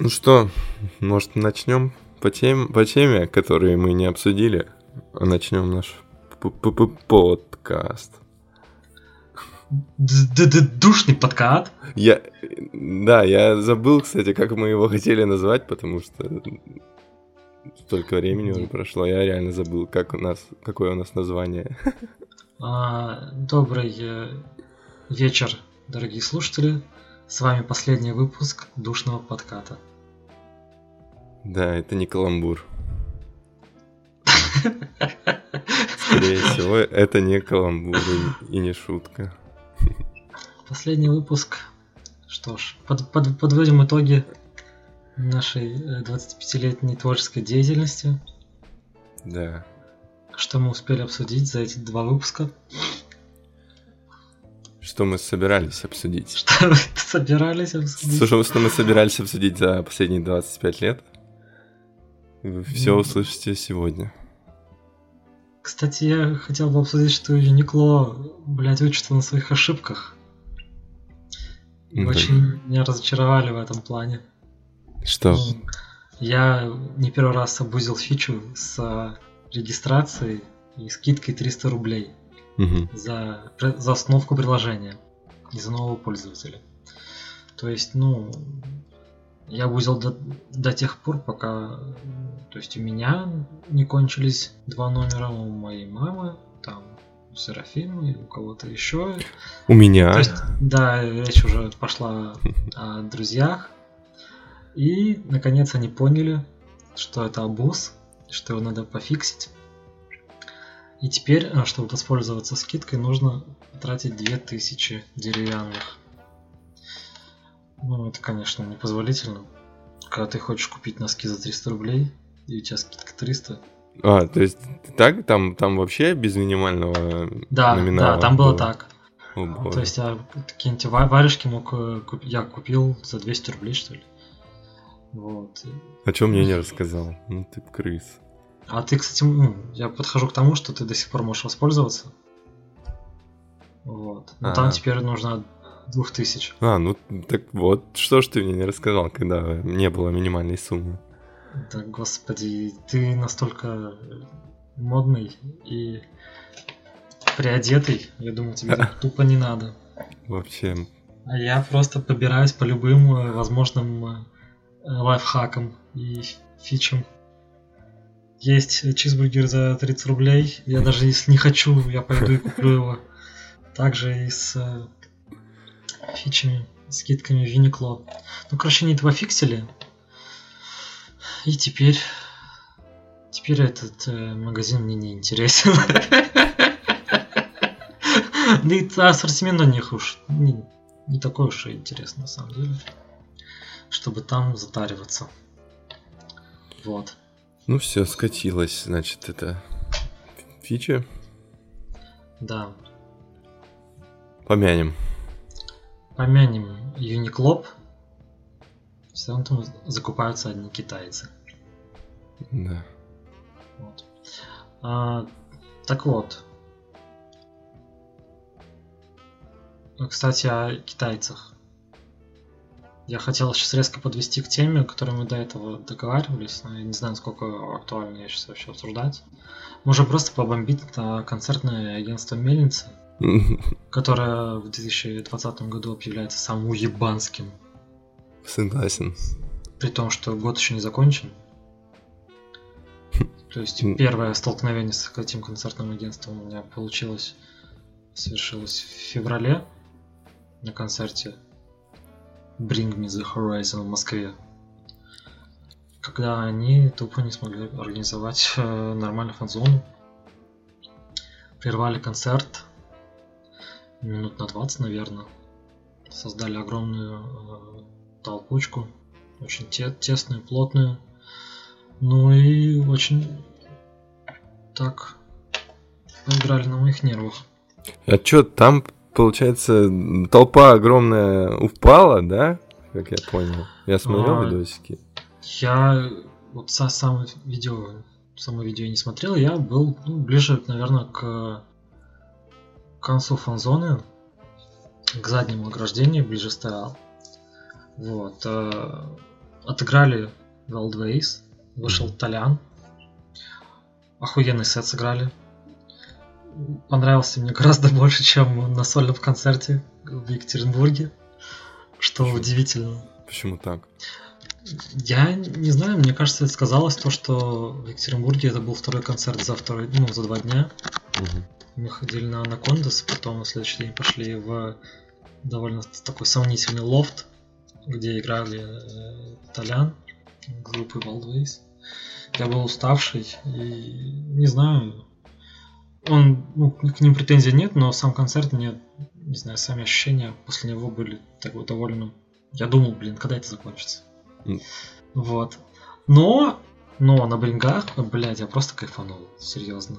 Ну что, может начнем по, тем, по теме, которые мы не обсудили, а начнем наш подкаст. Душный подкаст. Я, да, я забыл, кстати, как мы его хотели назвать, потому что столько времени уже прошло, я реально забыл, как у нас, какое у нас название. А, добрый э, вечер, дорогие слушатели. С вами последний выпуск душного подката. Да, это не каламбур. Скорее всего, это не каламбур и не шутка. Последний выпуск. Что ж, под, под, подводим итоги нашей 25-летней э, творческой деятельности. Да. Что мы успели обсудить за эти два выпуска? Что мы собирались обсудить? Что мы собирались обсудить? Слушай, что мы собирались обсудить за последние 25 лет? Вы все услышите сегодня. Кстати, я хотел бы обсудить, что Юникло, блядь, учится на своих ошибках. Mm-hmm. Очень меня разочаровали в этом плане. Что? Я не первый раз обузил фичу с регистрацией и скидкой 300 рублей mm-hmm. за, за установку приложения из-за нового пользователя. То есть, ну, я бузил до, до тех пор, пока то есть у меня не кончились два номера, у моей мамы, там у Серафимы, у кого-то еще. У меня. То есть, да, речь уже пошла о друзьях. И, наконец, они поняли, что это абуз, что его надо пофиксить. И теперь, а, чтобы воспользоваться скидкой, нужно тратить 2000 деревянных. Ну, это, конечно, непозволительно. Когда ты хочешь купить носки за 300 рублей, и у тебя скидка 300. А, то есть так там, там вообще без минимального да, номинала? Да, там было, было так. О, то есть я какие-нибудь варежки мог э, я купил за 200 рублей, что ли. Вот. А что мне не рассказал? Ну ты крыс. А ты, кстати, я подхожу к тому, что ты до сих пор можешь воспользоваться. Вот. Но а там теперь нужно двух тысяч. А, ну так вот, что ж ты мне не рассказал, когда не было минимальной суммы? Да, господи, ты настолько модный и приодетый, я думаю, тебе тупо не надо. Вообще. А я просто побираюсь по любым э, возможным э, лайфхакам и фичам. Есть чизбургер за 30 рублей, я даже если не хочу, я пойду и куплю его. Также и с э, фичами, скидками в Uniqlo. Ну, короче, они этого фиксили. И теперь... Теперь этот э, магазин мне не интересен. Да и ассортимент у них уж не, не такой уж и интересный на самом деле. Чтобы там затариваться. Вот. Ну все, скатилось, значит, это фича. Да. Помянем помянем Юниклоп, все равно там закупаются одни китайцы. Да. Вот. А, так вот. Ну, кстати, о китайцах. Я хотел сейчас резко подвести к теме, которой мы до этого договаривались, но я не знаю, насколько актуально я сейчас вообще обсуждать. Можно просто побомбить на концертное агентство Мельницы – которая в 2020 году объявляется самым уебанским. Согласен. При том, что год еще не закончен. То есть первое столкновение с этим концертным агентством у меня получилось, совершилось в феврале на концерте Bring Me The Horizon в Москве. Когда они тупо не смогли организовать э, нормальную фан-зону. Прервали концерт, минут на 20, наверное. Создали огромную э, толпучку, очень те тесную, плотную. Ну и очень так поиграли на моих нервах. А чё, там, получается, толпа огромная упала, да? Как я понял. Я смотрел а, видосики. Я вот со сам видео, само видео не смотрел, я был ну, ближе, наверное, к концу фан-зоны, к заднему ограждению ближе стоял. Вот. Э, отыграли Wild Ways, вышел Толян. Охуенный сет сыграли. Понравился мне гораздо больше, чем на сольном концерте в Екатеринбурге. Что Почему? удивительно. Почему так? Я не знаю, мне кажется, это сказалось то, что в Екатеринбурге это был второй концерт за второй, ну, за два дня. Мгм. Мы ходили на Анакондас, потом на следующий день пошли в довольно такой сомнительный лофт, где играли э, Толян с группой Wildways. Я был уставший и не знаю. Он, ну, к ним претензий нет, но сам концерт мне, не знаю, сами ощущения после него были так вот довольно. Я думал, блин, когда это закончится. М. Вот. Но, но на брингах, блядь, я просто кайфанул, серьезно.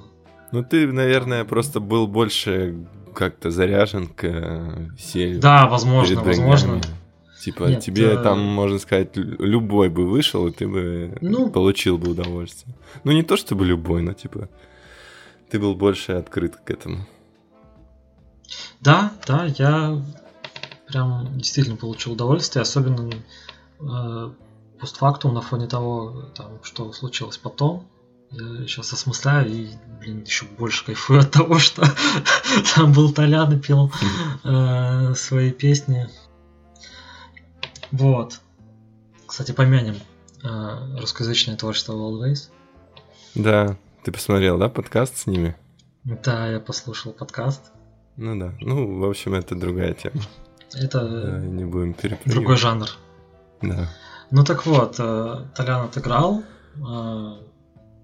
Ну ты, наверное, просто был больше как-то заряжен к э, веселью. Да, возможно, возможно. Типа, Нет, тебе э, там, можно сказать, лю- любой бы вышел, и ты бы Ну- получил бы удовольствие. Ну, не то чтобы любой, но типа ты был больше открыт к этому. Да, да, я прям действительно получил удовольствие, особенно э, постфактум на фоне того, там, что случилось потом. Я сейчас осмысляю и, блин, еще больше кайфую от того, что там был Толян и пел э, свои песни. Вот. Кстати, помянем э, русскоязычное творчество Wildways. Да, ты посмотрел, да, подкаст с ними? Да, я послушал подкаст. Ну да. Ну, в общем, это другая тема. Это Да, э, не будем другой жанр. Да. Ну так вот, э, Толян отыграл, э,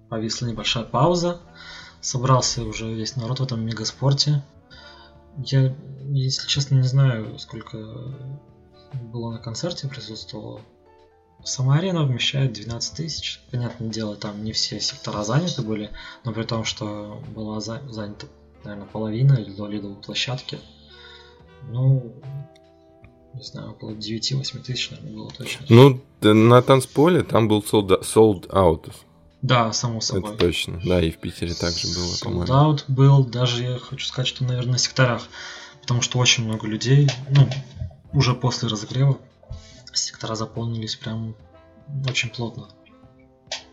повисла небольшая пауза, собрался уже весь народ в этом мегаспорте. Я, если честно, не знаю, сколько было на концерте присутствовало. Сама арена вмещает 12 тысяч. Понятное дело, там не все сектора заняты были, но при том, что была за- занята, наверное, половина или до лидовой площадки. Ну, не знаю, около 9-8 тысяч, наверное, было точно. Ну, на танцполе там был sold, sold out. Да, само собой. Это точно. Да, и в Питере также было, Sold по-моему. out был, даже я хочу сказать, что, наверное, на секторах. Потому что очень много людей, ну, уже после разогрева, сектора заполнились прям очень плотно.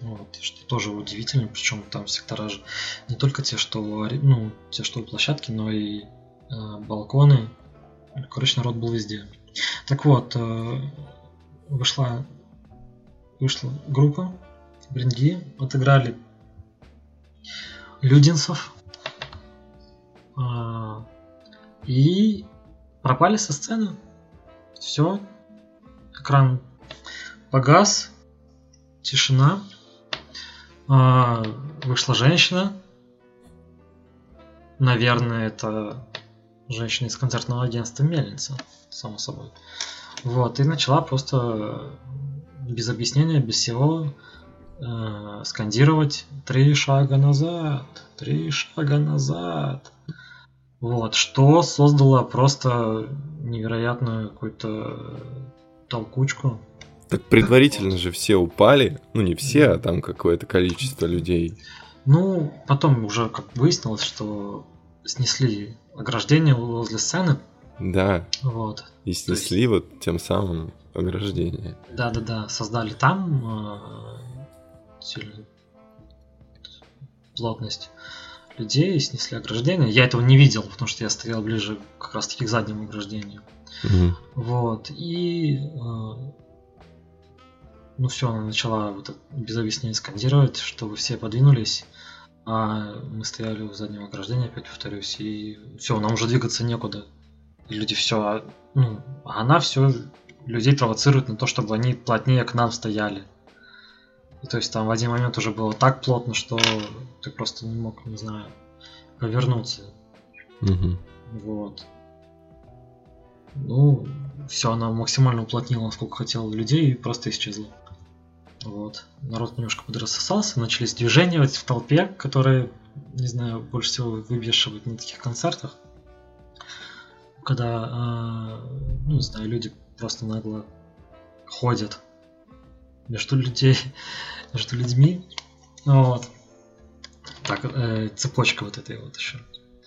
Вот, что тоже удивительно, причем там сектора же не только те, что, ну, те, что у площадки, но и э, балконы. Короче, народ был везде. Так вот, э, вышла, вышла группа, бринги, отыграли Людинцев. А, И пропали со сцены. Все. Экран погас. Тишина. А, Вышла женщина. Наверное, это женщина из концертного агентства Мельница, само собой. Вот, и начала просто без объяснения, без всего э, скандировать три шага назад, три шага назад. Вот, что создало просто невероятную какую-то толкучку. Так предварительно же все упали. Ну, не все, а там какое-то количество людей. Ну, потом уже как выяснилось, что снесли ограждение возле сцены. Да, Вот. и снесли вот тем самым ограждение. Да-да-да, создали там э, плотность людей и снесли ограждение. Я этого не видел, потому что я стоял ближе как раз таки к заднему ограждению. Мгм. Вот, и э, ну все, она начала вот без объяснения скандировать, чтобы все подвинулись. А мы стояли у заднего ограждения, опять повторюсь, и все, нам уже двигаться некуда. И люди все, ну, а она все людей провоцирует на то, чтобы они плотнее к нам стояли. И то есть там в один момент уже было так плотно, что ты просто не мог, не знаю, повернуться. Мгм. Вот. Ну, все, она максимально уплотнила, насколько хотела людей, и просто исчезла. Вот. Народ немножко подрассосался, начались движения в толпе, которые, не знаю, больше всего выбешивают на таких концертах. Когда, а, ну, не знаю, люди просто нагло ходят между людей, между людьми. Вот. Так, э, цепочка вот этой вот еще.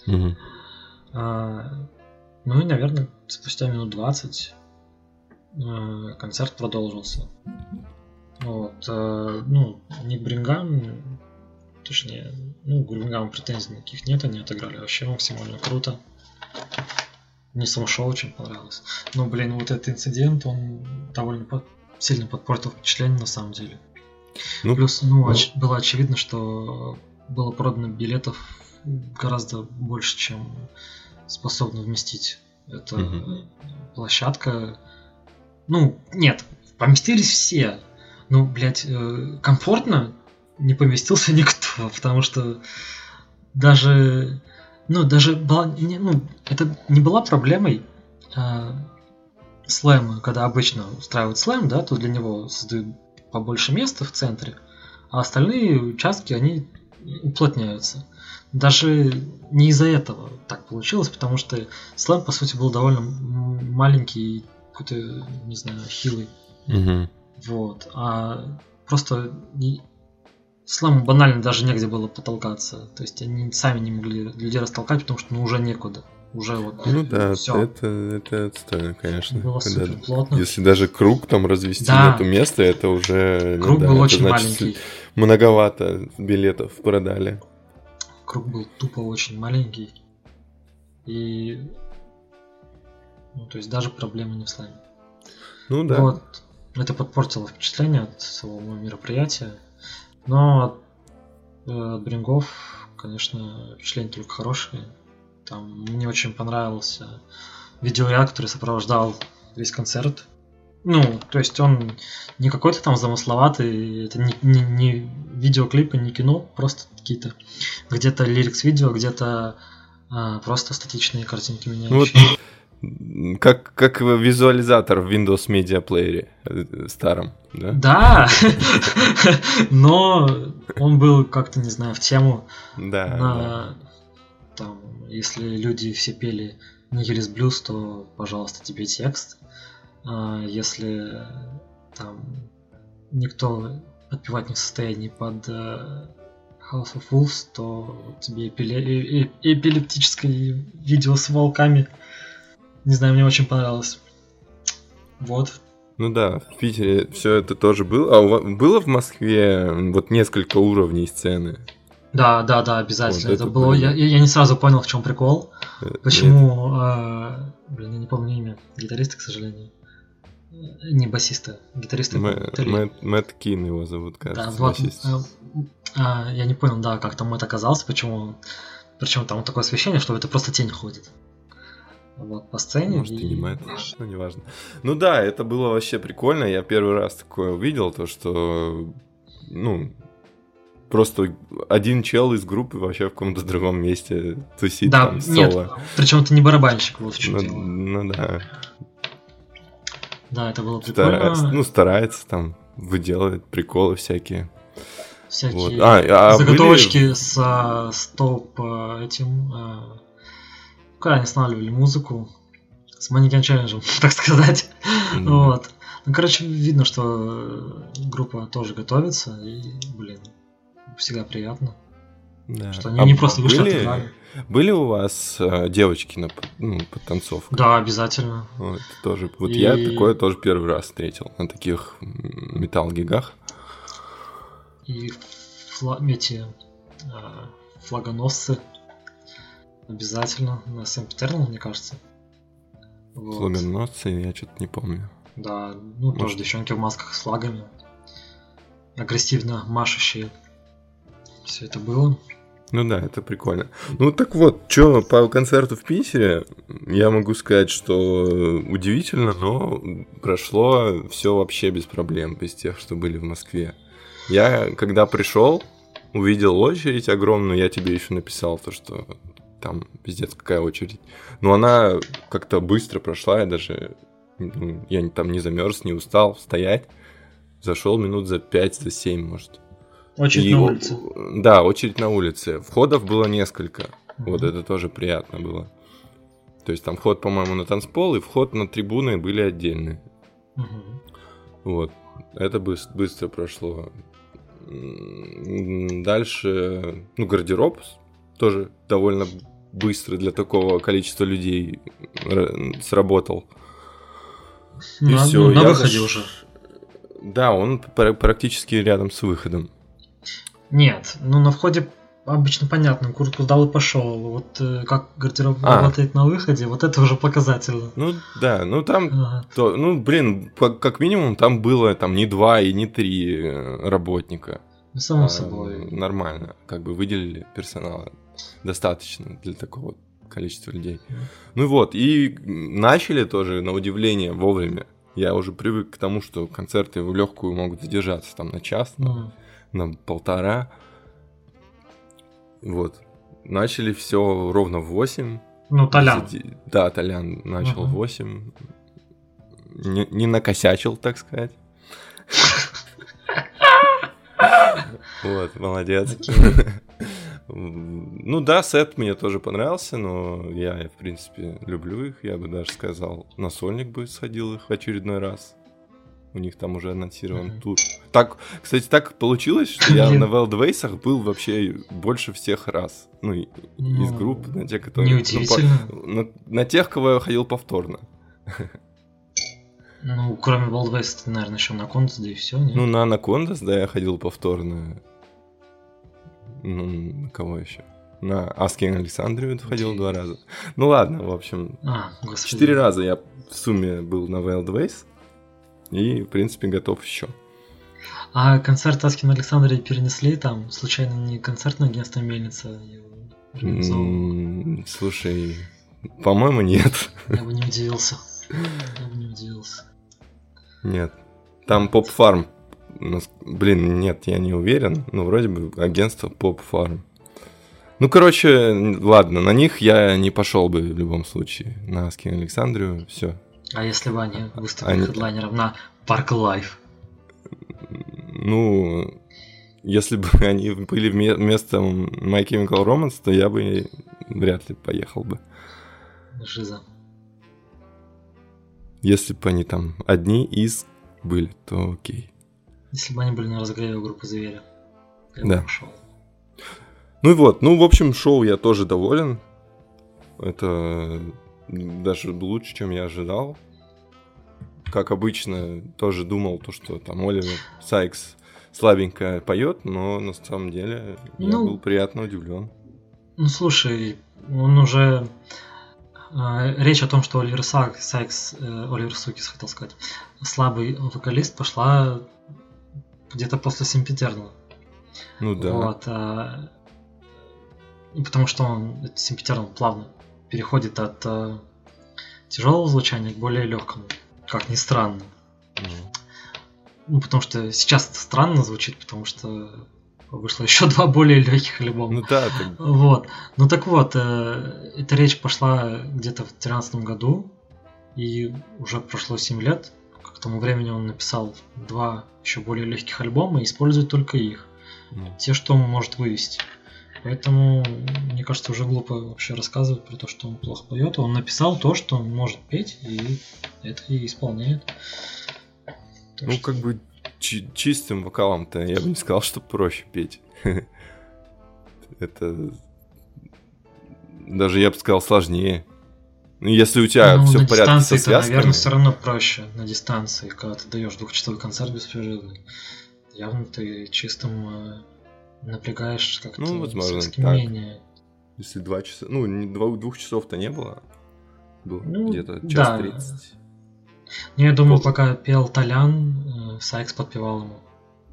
Мгм. А, ну и, наверное, спустя минут 20 э, концерт продолжился. Вот, э, ну, Ник Брингам, точнее, ну, к Брингаму претензий никаких нет, они отыграли вообще максимально круто. Мне само шоу очень понравилось. Но, блин, вот этот инцидент, он довольно под, сильно подпортил впечатление на самом деле. Ну, Плюс, ну, ну... Оч- было очевидно, что было продано билетов гораздо больше, чем способна вместить эта угу. площадка. Ну, нет, поместились все. Ну, блядь, э, комфортно не поместился никто, потому что даже, ну, даже была, не, ну, это не была проблемой а, слэма, когда обычно устраивают слэм, да, то для него создают побольше места в центре, а остальные участки, они уплотняются. Даже не из-за этого так получилось, потому что слэм, по сути, был довольно маленький, какой-то, не знаю, хилый. Угу. Вот. А просто не... слэму банально даже негде было потолкаться. То есть они сами не могли людей растолкать, потому что ну, уже некуда. Уже вот. Ну да, всё. это, это отстойно, конечно. Было когда, плотно. Если даже круг там развести да. нету места, это уже. Ну круг ну, был да, очень значит, маленький. Многовато билетов продали круг был тупо очень маленький. И... Ну, то есть даже проблемы не в слайме. Ну да. Вот. Это подпортило впечатление от самого мероприятия. Но от, э, от Брингов, конечно, впечатления только хорошие. Там мне очень понравился видеоряд, который сопровождал весь концерт. Ну, то есть он не какой-то там замысловатый, это не, не, не видеоклипы, не кино, просто какие-то где-то лирикс видео, где-то а, просто статичные картинки меняющие. Вот, как, как визуализатор в Windows Media Player э, старом, да? Да, но он был как-то, не знаю, в тему. Да, Там, если люди все пели Нигелис Блюз, то, пожалуйста, тебе текст. А если там никто отпевать не в состоянии под э, House of Wolves, то тебе эпиле... эпилептическое видео с волками. Не знаю, мне очень понравилось. Вот. Ну да, в Питере все это тоже было. А у вас было в Москве вот несколько уровней сцены? Да, да, да, обязательно. Вот это, это было. Я, я не сразу понял, в чем прикол. Э, Почему. Э, блин, я не помню имя гитариста, к сожалению. Не басиста, гитариста. Мэтт Кин его зовут, кажется. Да, вот, а, а, я не понял, да, как там Мэтт оказался, почему... Причем там такое освещение, что это просто тень ходит. Вот, по сцене. Может, и не Мэтт, ну, неважно. Ну да, это было вообще прикольно. Я первый раз такое увидел, то, что, ну, просто один чел из группы вообще в каком-то другом месте тусит да, там соло. Нет, причем это не барабанщик, вот в чем ну, дело. Ну да. Да, это было прикольно. Старается, ну, старается там, выделывает приколы всякие. Всякие вот. а, а заготовочки были... с, а, с топ а, этим... А, когда они останавливали музыку, с манекен челленджем, так сказать. Mm-hmm. Вот. Ну, короче, видно, что группа тоже готовится, и, блин, всегда приятно. Да. Что они а не просто вышли были. Были у вас э, девочки на ну, подтанцовку? Да, обязательно. Вот, тоже. Вот и... я такое тоже первый раз встретил на таких металл-гигах. И фла... эти э, флагоносцы обязательно на Сэмптернал, мне кажется. Вот. Флагоносцы я что-то не помню. Да, ну Может... тоже девчонки в масках с флагами. Агрессивно машущие. Все это было. Ну да, это прикольно. Ну так вот, что по концерту в Питере, я могу сказать, что удивительно, но прошло все вообще без проблем, без тех, что были в Москве. Я, когда пришел, увидел очередь огромную, я тебе еще написал то, что там пиздец какая очередь. Но она как-то быстро прошла, я даже я там не замерз, не устал стоять. Зашел минут за 5, за 7, может. Очередь и, на улице. Да, очередь на улице. Входов было несколько. Mm-hmm. Вот это тоже приятно было. То есть там вход, по-моему, на танцпол и вход на трибуны были отдельные. Mm-hmm. Вот. Это быстро, быстро прошло. Дальше, ну, гардероб тоже довольно быстро для такого количества людей сработал. И на, все. На выходе заш... уже. Да, он практически рядом с выходом. Нет, ну на входе обычно понятно, куртку сдал и пошел. Вот э, как гардероб а. работает на выходе, вот это уже показательно. Ну да, ну там, ага. то, ну блин, как минимум там было там не два и не три э, работника. Ну, само а, собой. Нормально, как бы выделили персонала достаточно для такого количества людей. Ну вот, и начали тоже, на удивление, вовремя. Я уже привык к тому, что концерты в легкую могут задержаться там на час, mm. На полтора. Вот. Начали все ровно в 8. Ну, Толян. Да, Толян начал в 8. Не, не накосячил, так сказать. Вот, молодец. Ну да, сет мне тоже понравился, но я, в принципе, люблю их. Я бы даже сказал, на сольник бы сходил их в очередной раз. У них там уже анонсирован mm-hmm. тур. Так, кстати, так получилось, что я на Wildways был вообще больше всех раз. Ну, из ну, групп, на тех, которые... Неудивительно. На, на тех, кого я ходил повторно. Ну, кроме Wildways, ты, наверное, еще на Кондас, да и все, нет? Ну, на Анакондас, да, я ходил повторно. Ну, на кого еще? На Asking Александрию ходил два раза. Ну ладно, в общем. А, четыре раза я в сумме был на Wild Ways. И, в принципе, готов еще. А концерт Аскин Александрии перенесли там? Случайно не концертное агентство Мельница? Слушай, по-моему, нет. Я бы не удивился. Я бы не удивился. Нет. Там Поп Фарм Блин, нет, я не уверен. Ну, вроде бы агентство Farm. Ну, короче, ладно, на них я не пошел бы в любом случае. На Аски Александрию, все. А если бы они выступили они... хедлайнером на Park Life? Ну, если бы они были вместо My Chemical Romance, то я бы вряд ли поехал бы. Жиза. Если бы они там одни из были, то окей. Если бы они были на разогреве у группы Зверя. Я да. Пошел. Ну и вот, ну, в общем, шоу я тоже доволен. Это даже лучше, чем я ожидал. Как обычно, тоже думал, то, что там Оливер Сайкс слабенько поет, но на самом деле ну, я был приятно удивлен. Ну слушай, он уже э, речь о том, что Оливер Сайкс, Сайкс э, Оливер Сукис, хотел сказать, слабый вокалист, пошла где-то после Симпетерного. Ну да. Вот, а, потому что он, Симпетерн плавно переходит от а, тяжелого звучания к более легкому, как ни странно. Mm. Ну, потому что сейчас это странно звучит, потому что вышло еще два более легких альбома. Ну да. Ты... Вот. Ну так вот, э, эта речь пошла где-то в 2013 году, и уже прошло 7 лет, к тому времени он написал два еще более легких альбома и использует только их. Mm. Те, что он может вывести. Поэтому, мне кажется, уже глупо вообще рассказывать про то, что он плохо поет. Он написал то, что он может петь, и это и исполняет. То, ну, что... как бы чи- чистым вокалом-то я бы не сказал, что проще петь. Это даже я бы сказал сложнее. Ну, если у тебя ну, все в порядке со связками... наверное, все равно проще на дистанции, когда ты даешь двухчасовой концерт без перерыва. Явно ты чистым э, напрягаешь как-то ну, возможно, менее. Если два часа... Ну, не, два, двух часов-то не было. Было ну, где-то час да. 30. Ну, я думаю, Пол... пока пел Толян, э, Сайкс подпевал ему.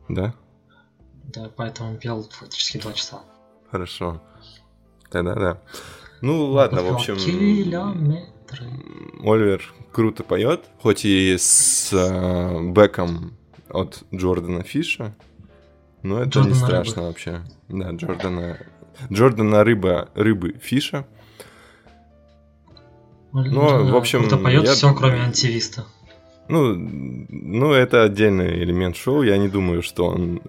Да? Да, поэтому он пел фактически два часа. Хорошо. Тогда да. Ну ладно, в общем. Километры. Оливер круто поет, хоть и с э, бэком от Джордана Фиша. Но это Джордана не страшно рыбы. вообще. Да, Джордана. Джордана рыба, рыбы Фиша. Ну, в общем... Кто поет я... все, кроме антивиста. Ну, ну, это отдельный элемент шоу. Я не думаю, что он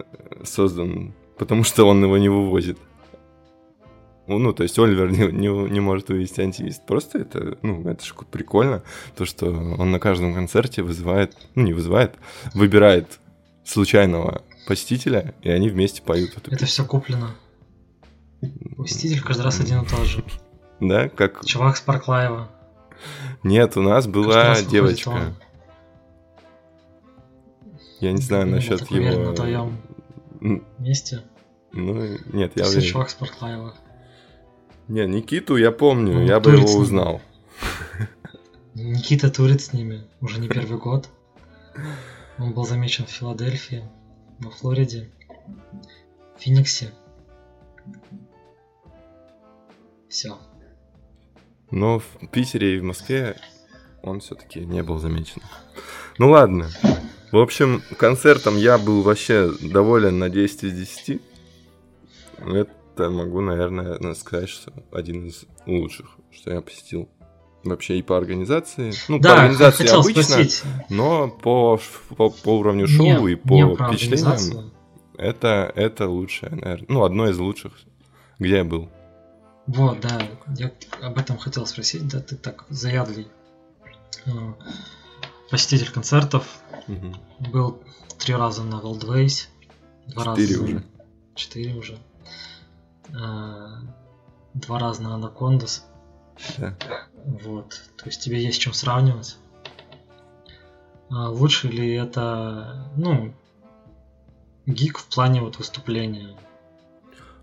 создан, потому что он его не вывозит. Ну, ну, то есть Оливер не, не, не может вывести антивист. Просто это, ну, это же прикольно, то, что он на каждом концерте вызывает, ну, не вызывает, выбирает случайного посетителя, и они вместе поют эту Это все куплено. Посетитель каждый раз один и тот же. Да, как... Чувак с Парклаева. Нет, у нас была девочка. Я не знаю насчет его... на твоем М, месте. Ну, нет, я уверен. чувак Спортлайва. Не, Никиту я помню, я бы его с узнал. Никита Турит с ними уже не первый год. Он был замечен в Филадельфии, во Флориде, Фениксе. Все. Но в Питере и в Москве он все-таки не был замечен. Ну ладно. В общем, концертом я был вообще доволен на 10 из 10. Это могу, наверное, сказать, что один из лучших, что я посетил. Вообще и по организации. Ну, по Да, организации хотел обычно, спросить. но по, по, по уровню шоу не- и по не впечатлениям это, это лучшее, наверное. Ну, одно из лучших, где я был. Вот, да, я об этом хотел спросить, да, ты так заядлый э, посетитель концертов, Мгм. был три раза на Wildways, два Четыре раза... уже. Четыре уже. Э, два раза на Анакондас. Да. Вот, то есть тебе есть с чем сравнивать. А лучше ли это, ну, gig в плане вот выступления?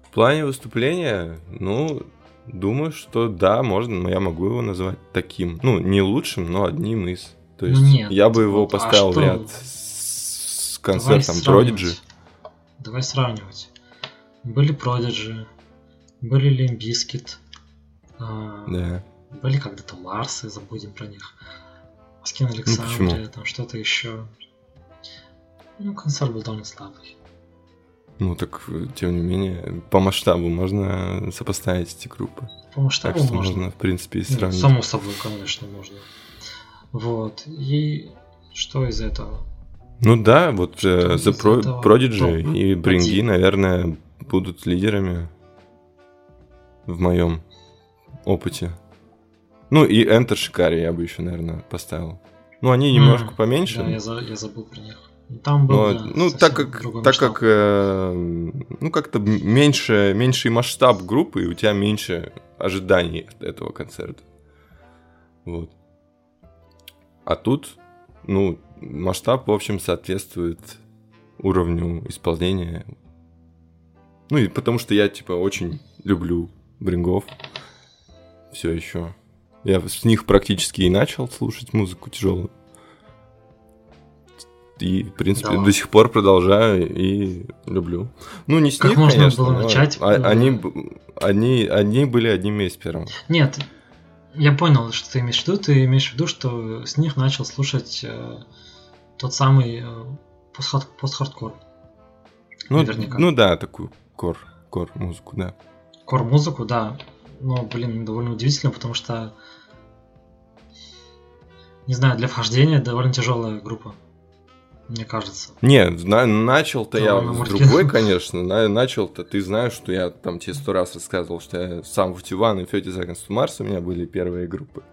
В плане выступления, ну, думаю, что да, можно, но я могу его назвать таким. Ну, не лучшим, но одним из. То Ну есть нет, я бы его вот, а поставил в что? ряд с концертом. Prodigy. Давай сравнивать. Были Prodigy, были Limp Bizkit, Да. были когда-то Марсы, забудем про них. Скин Ну? Александрия, там что-то еще. Ну, концерт был довольно слабый. Ну, так, э, тем не менее, по масштабу можно сопоставить эти группы. По масштабу Так что можно. можно, в принципе, и Ну, сравнить. само собой, конечно, можно. Вот. И что из этого? Ну да, вот э, Что The Pro- этого Prodigy топ и Бринги, наверное, будут лидерами в моем опыте. Ну и Enter Shikari я бы еще, наверное, поставил. Ну, они немножко М, поменьше. Да, я, за- я забыл про них. Там был, но, да, ну, так как, так масштаб. как э, ну, как-то меньше, меньший масштаб группы, и у тебя меньше ожиданий от этого концерта. Вот. А тут, ну, масштаб, в общем, соответствует уровню исполнения. Ну, и потому что я, типа, очень люблю Брингов. Все еще. Я с них практически и начал слушать музыку тяжелую. И, в принципе, Да. до сих пор продолжаю и люблю. Ну, не с Как них, можно конечно, было начать, а- они, они, они были одними из первых. Нет, я понял, что ты имеешь в виду. Ты имеешь в виду, что с них начал слушать э, тот самый э, постхард- постхардкор. Ну, Наверняка. ну да, такую кор, кор музыку, да. Кор-музыку, да. Но, блин, довольно удивительно, потому что, не знаю, для вхождения довольно тяжелая группа, мне кажется. Нет, на- начал-то я с другой, конечно. На- начал-то, ты знаешь, что я там тебе сто раз рассказывал, что я сам в Тиван и Фети Seconds Mars у меня были первые группы.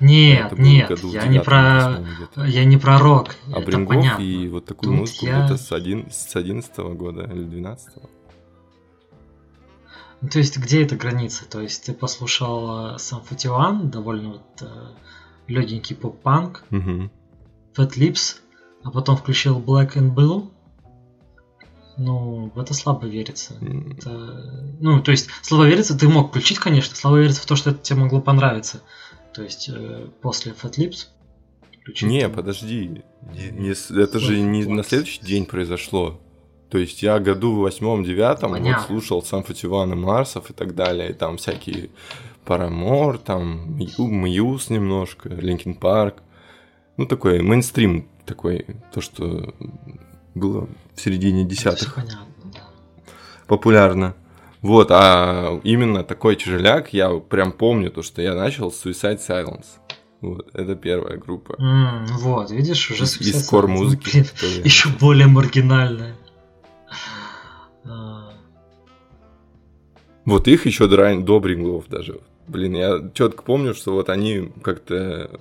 Нет, Это нет, я не про... Я не про рок, А Брингов и вот такую Тут музыку я- где-то с, один, с 11 года или 12 Ну, То есть, где эта граница? То есть, ты послушал э, сам Фатиуан, довольно вот легенький поп-панк, Угу. Fat Lips, а потом включил Black and Blue. Ну, в это слабо верится. Это- Ну, то есть, слабо верится, ты мог включить, конечно, слабо верится в то, что это тебе могло понравиться. То есть, э, после Fat Lip включить Не, там- подожди. Не- не это же не на следующий день произошло. То есть я году в восьмом-девятом вот слушал сам Фативан и Марсов и так далее. И там всякие Paramore, там Mu- Muse немножко, Linkin Park. Ну, такой мейнстрим такой, то, что было в середине десятых понятно, да. популярно. Вот, а именно такой тяжеляк, я прям помню то, что я начал с Suicide Silence. Вот, это первая группа. М, вот, видишь, уже Из, из кор музыки. Еще более маргинальная. Вот их еще до, до Брингов даже. Блин, я четко помню, что вот они как-то...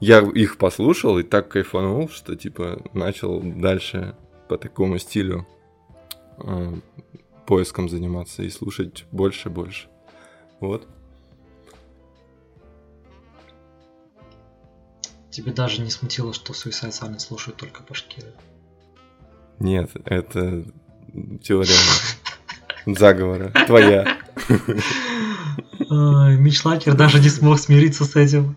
Я их послушал и так кайфанул, что типа начал дальше по такому стилю э, поиском заниматься и слушать больше и больше. Вот. тебе даже не смутило, что Suicide Silence слушают только башкиры? Нет, это теория заговора. Твоя. Мич Лакер даже не смог смириться с этим.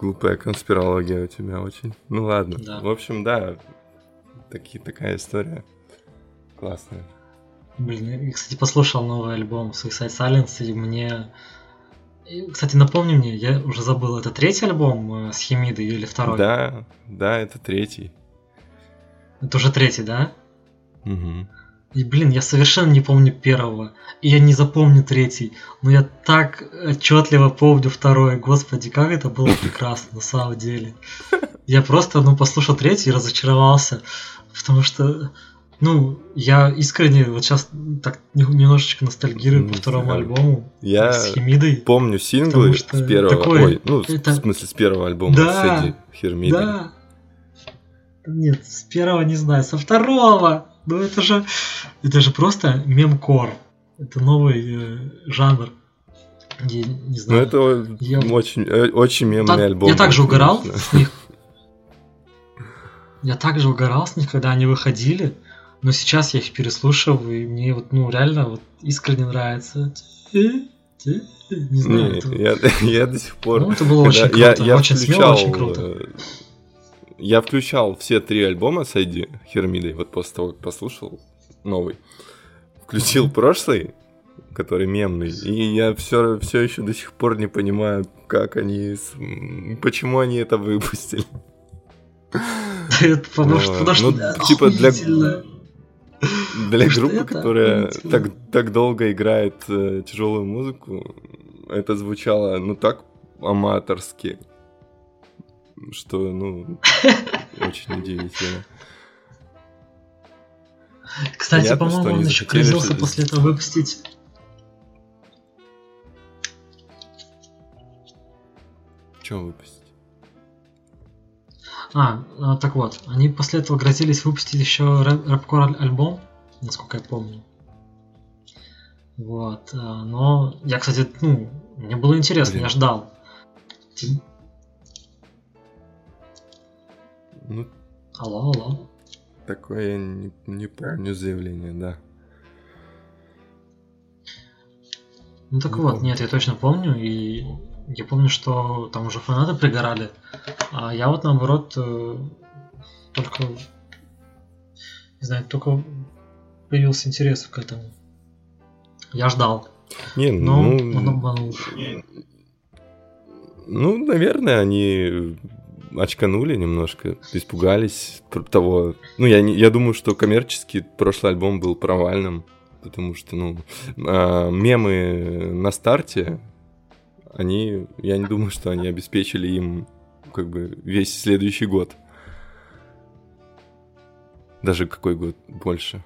Глупая конспирология у тебя очень. Ну ладно. Да. В общем, да, таки, такая история. Классная. Блин, я, кстати, послушал новый альбом Suicide Silence, и мне... И, кстати, напомни мне, я уже забыл, это третий альбом э, с Химидой или второй? Да, да, это третий. Это уже третий, да? Угу. И, блин, я совершенно не помню первого. И я не запомню третий. Но я так отчетливо помню второй. Господи, как это было прекрасно на самом деле. Я просто, ну, послушал третий и разочаровался. Потому что, ну, я искренне вот сейчас так немножечко ностальгирую по второму альбому. Я с Химидой. помню синглы с первого. Такое, Ой, ну, это... в смысле, с первого альбома да, с Эдди Хермидой. Да. Нет, с первого не знаю, со второго. Ну это же, это же просто мемкор. Это новый э, жанр. Я не знаю. Ну это я... очень, э, очень мемный так, альбом. Я также угорал с них. Я также угорал с них, когда они выходили. Но сейчас я их переслушиваю, и мне вот, ну, реально вот искренне нравится. Не знаю. Не, это... я, я до сих пор... Ну, это было очень круто, я, я очень включал, смело, очень круто. Э, я включал все три альбома с Эдди Хермидой, вот после того, как послушал новый. Включил прошлый, который мемный, и я все, все еще до сих пор не понимаю, как они, почему они это выпустили. Потому что, потому что, ну, типа для для группы, которая так так долго играет э, тяжелую музыку, это звучало ну так аматорски что, ну, очень удивительно. Кстати, по-моему, он еще грозился после этого выпустить... Что выпустить? А, а, так вот, они после этого грозились выпустить еще рэпкор альбом, насколько я помню. Вот, а, но я, кстати, ну, мне было интересно, Блин. я ждал. Ну, алло, алло. Такое я не, не помню заявление, да. Ну так не вот, помню. нет, я точно помню, и я помню, что там уже фанаты пригорали, а я вот наоборот э, только, не знаю, только появился интерес к этому. Я ждал. Не, но ну, он обманул. Ну, наверное, они очканули немножко, испугались того. Ну, я, не, я думаю, что коммерчески прошлый альбом был провальным, потому что, ну, э, мемы на старте, они, я не думаю, что они обеспечили им как бы весь следующий год. Даже какой год больше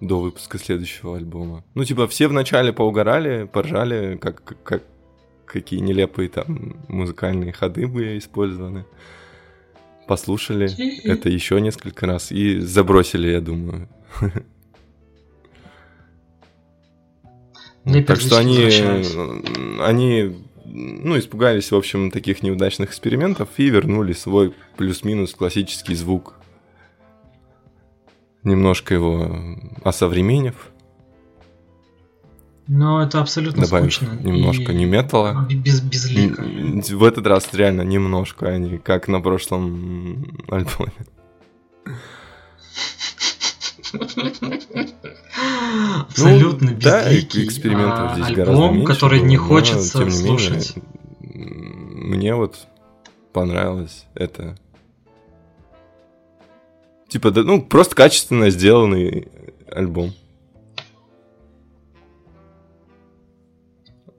до выпуска следующего альбома. Ну, типа, все вначале поугорали, поржали, как, как, какие нелепые там музыкальные ходы были использованы. Послушали это еще несколько раз и забросили, я думаю. Ну, так что они, они, ну, испугались, в общем, таких неудачных экспериментов и вернули свой плюс-минус классический звук. Немножко его осовременив. Но это абсолютно Добавив скучно. немножко не металла. Без, безлико. В этот раз реально немножко, а не как на прошлом альбоме. Абсолютно ну, безликий. Да, экспериментов а, здесь альбом, гораздо меньше который было, не хочется но, тем не слушать. Менее, мне вот понравилось это. Типа, да, ну, просто качественно сделанный альбом.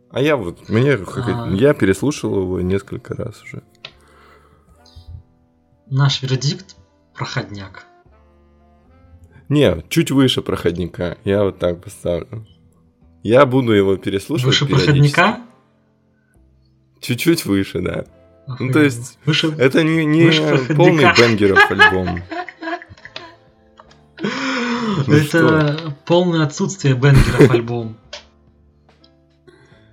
А я вот, мне, а... я переслушал его несколько раз уже. Наш вердикт – проходняк. Не, чуть выше проходника. Я вот так поставлю. Я буду его переслушивать Выше проходника? Чуть-чуть выше, да. Охренеть. Ну, то есть, выше, это не, не выше полный бенгеров альбом. Ну это полное отсутствие бенгеров альбом.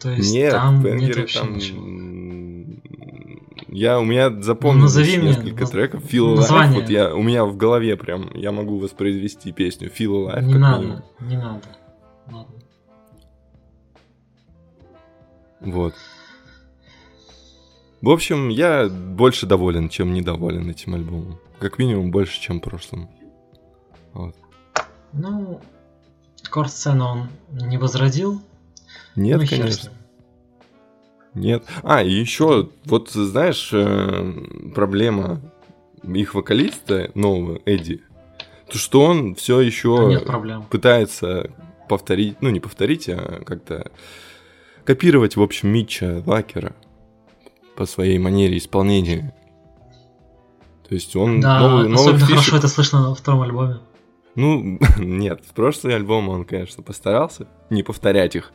То есть Нет, там бенгеры нет вообще там... ничего. Я, у меня запомнил мне несколько наз- треков. Feel Alive, вот я, у меня в голове прям, я могу воспроизвести песню Feel Alive. Не надо, минимум. не надо. Ладно. Вот. В общем, я больше доволен, чем недоволен этим альбомом. Как минимум больше, чем прошлым. Вот. Ну, кор-сцену он не возродил. Нет, ну, конечно. Нет. А, и еще, вот знаешь, э, проблема их вокалиста нового, Эдди, то что он все А еще проблем. пытается повторить, ну не повторить, а как-то копировать, в общем, Митча Лакера по своей манере исполнения. То есть он Да, новый, новых особенно фишек- хорошо это слышно на втором альбоме. Ну, нет, в прошлый альбом он, конечно, постарался не повторять их.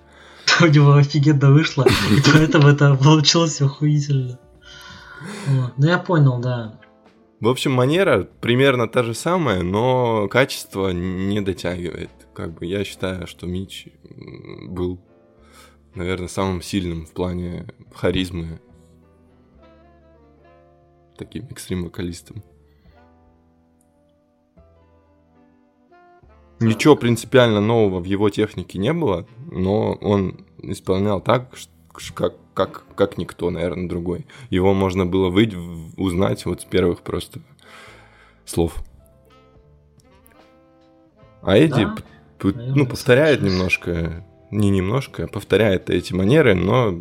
У него офигенно вышло, и поэтому это получилось охуительно. Вот. Ну я понял, да. В общем, манера примерно та же самая, но качество не дотягивает. Как бы я считаю, что Мич был, наверное, самым сильным в плане харизмы таким экстрим-вокалистом. Ничего принципиально нового в его технике не было, но он исполнял так, как, как, как никто, наверное, другой. Его можно было вы, узнать вот с первых просто слов. А Эдди Да, ну, повторяет немножко, не немножко, а повторяет эти манеры, но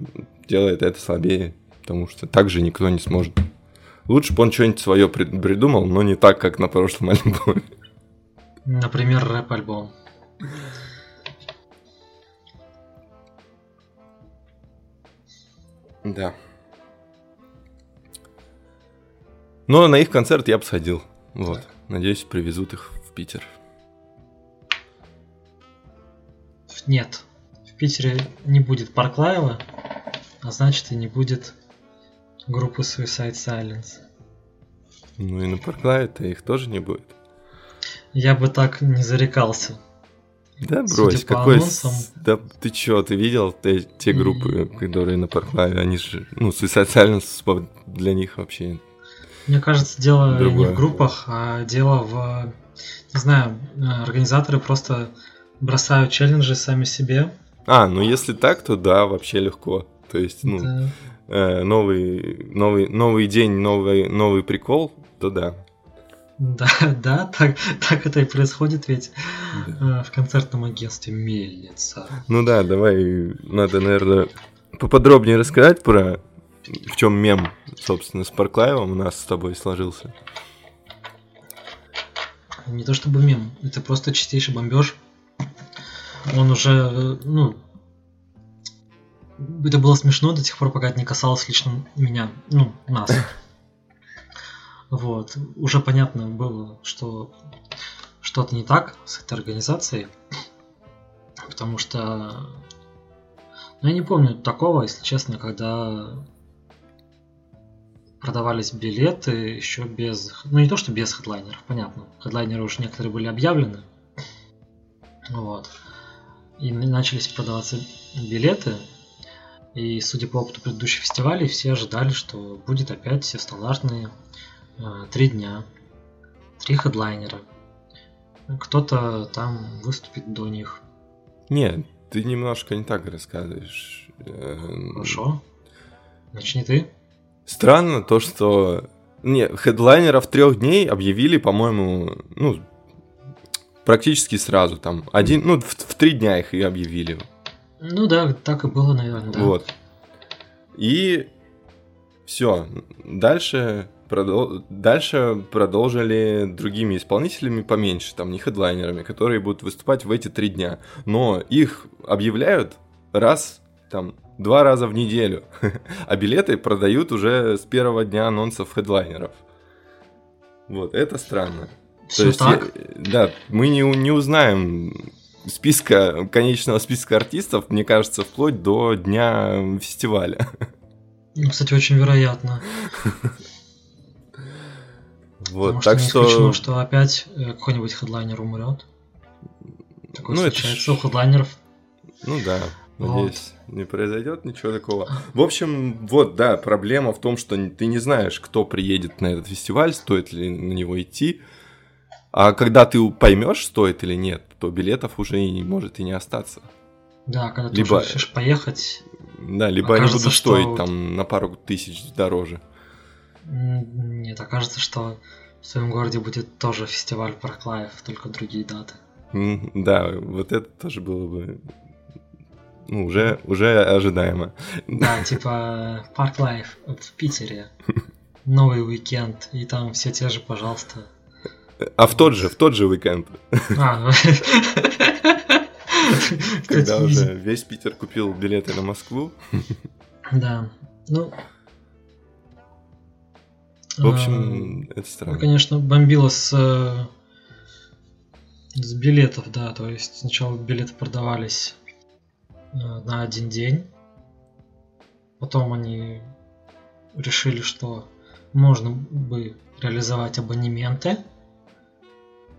делает это слабее, потому что так же никто не сможет. Лучше бы он что-нибудь свое придумал, но не так, как на прошлом альбоме. Например, рэп-альбом. Да. Но на их концерт я бы сходил. Вот. Надеюсь, привезут их в Питер. Нет, в Питере не будет Парклаева, а значит и не будет группы Suicide Silence. Ну и на Парклаве-то их тоже не будет. Я бы так не зарекался. Да, Судя брось, по какой... анонсам. Да ты чё, ты видел те, те группы, которые на Парклаве? Они же... Ну, по- для них вообще... Мне кажется, дело не Другое. в группах, а дело в... Не знаю, э, организаторы просто бросают челленджи сами себе. А, ну если так, то да, вообще легко. То есть, ну, Это- э, новый, новый, новый день, новый, новый прикол, то да. Да, да, так, так это и происходит ведь Да. э, в концертном агентстве Мельница. Ну да, давай, надо, наверное, поподробнее рассказать про в чем мем, собственно, с Парклаевым у нас с тобой сложился. Не то чтобы мем, это просто чистейший бомбеж. Он уже, э, ну, это было смешно до тех пор, пока это не касалось лично меня, ну, нас. Вот, уже понятно было, что что-то не так с этой организацией, потому что, ну, я не помню такого, если честно, когда продавались билеты еще без... Ну, не то, что без хедлайнеров, понятно. Хедлайнеры уже некоторые были объявлены. Вот. И начались продаваться билеты. И, судя по опыту предыдущих фестивалей, все ожидали, что будет опять все стандартные три дня. Три хедлайнера. Кто-то там выступит до них. Нет, ты немножко не так рассказываешь. Эм, Хорошо. Начни ты. Странно то, что... Не, хедлайнеров трех дней объявили, по-моему, ну, практически сразу там. Один, ну, в, в три дня их и объявили. Ну да, так и было, наверное, да. Вот. И все. Дальше, продол- Дальше продолжили другими исполнителями поменьше, там не хедлайнерами, которые будут выступать в эти три дня. Но их объявляют раз, там, два раза в неделю. А билеты продают уже с первого дня анонсов хедлайнеров. Вот, это странно. Все есть, так. я- да, мы не, не узнаем списка, конечного списка артистов, мне кажется, вплоть до дня фестиваля. Ну, кстати, очень вероятно. Вот, Потому так не что... исключено, что опять э, какой-нибудь хедлайнер умрет. Такое Ну, это случается ж- у хедлайнеров. Ну да. Надеюсь, вот. не произойдет ничего такого. В общем, вот, да, проблема в том, что ты не знаешь, кто приедет на этот фестиваль, стоит ли на него идти. А когда ты поймешь, стоит или нет, то билетов уже и может и не остаться. Да, когда ты либо, уже хочешь поехать. Да, либо они будут стоить что... там на пару тысяч дороже. Нет, окажется, что в своем городе будет тоже фестиваль Park Live, только другие даты. Да, вот это тоже было бы ну, уже, уже ожидаемо. Да, типа Park Live в Питере. Новый уикенд, и там все те же, пожалуйста. А в тот же, в тот же уикенд. А. Когда уже весь Питер купил билеты на Москву. Да, ну... В общем, это странно. Ну, конечно, бомбило с э, с билетов, да, то есть сначала билеты продавались э, на один день, потом они решили, что можно бы реализовать абонементы,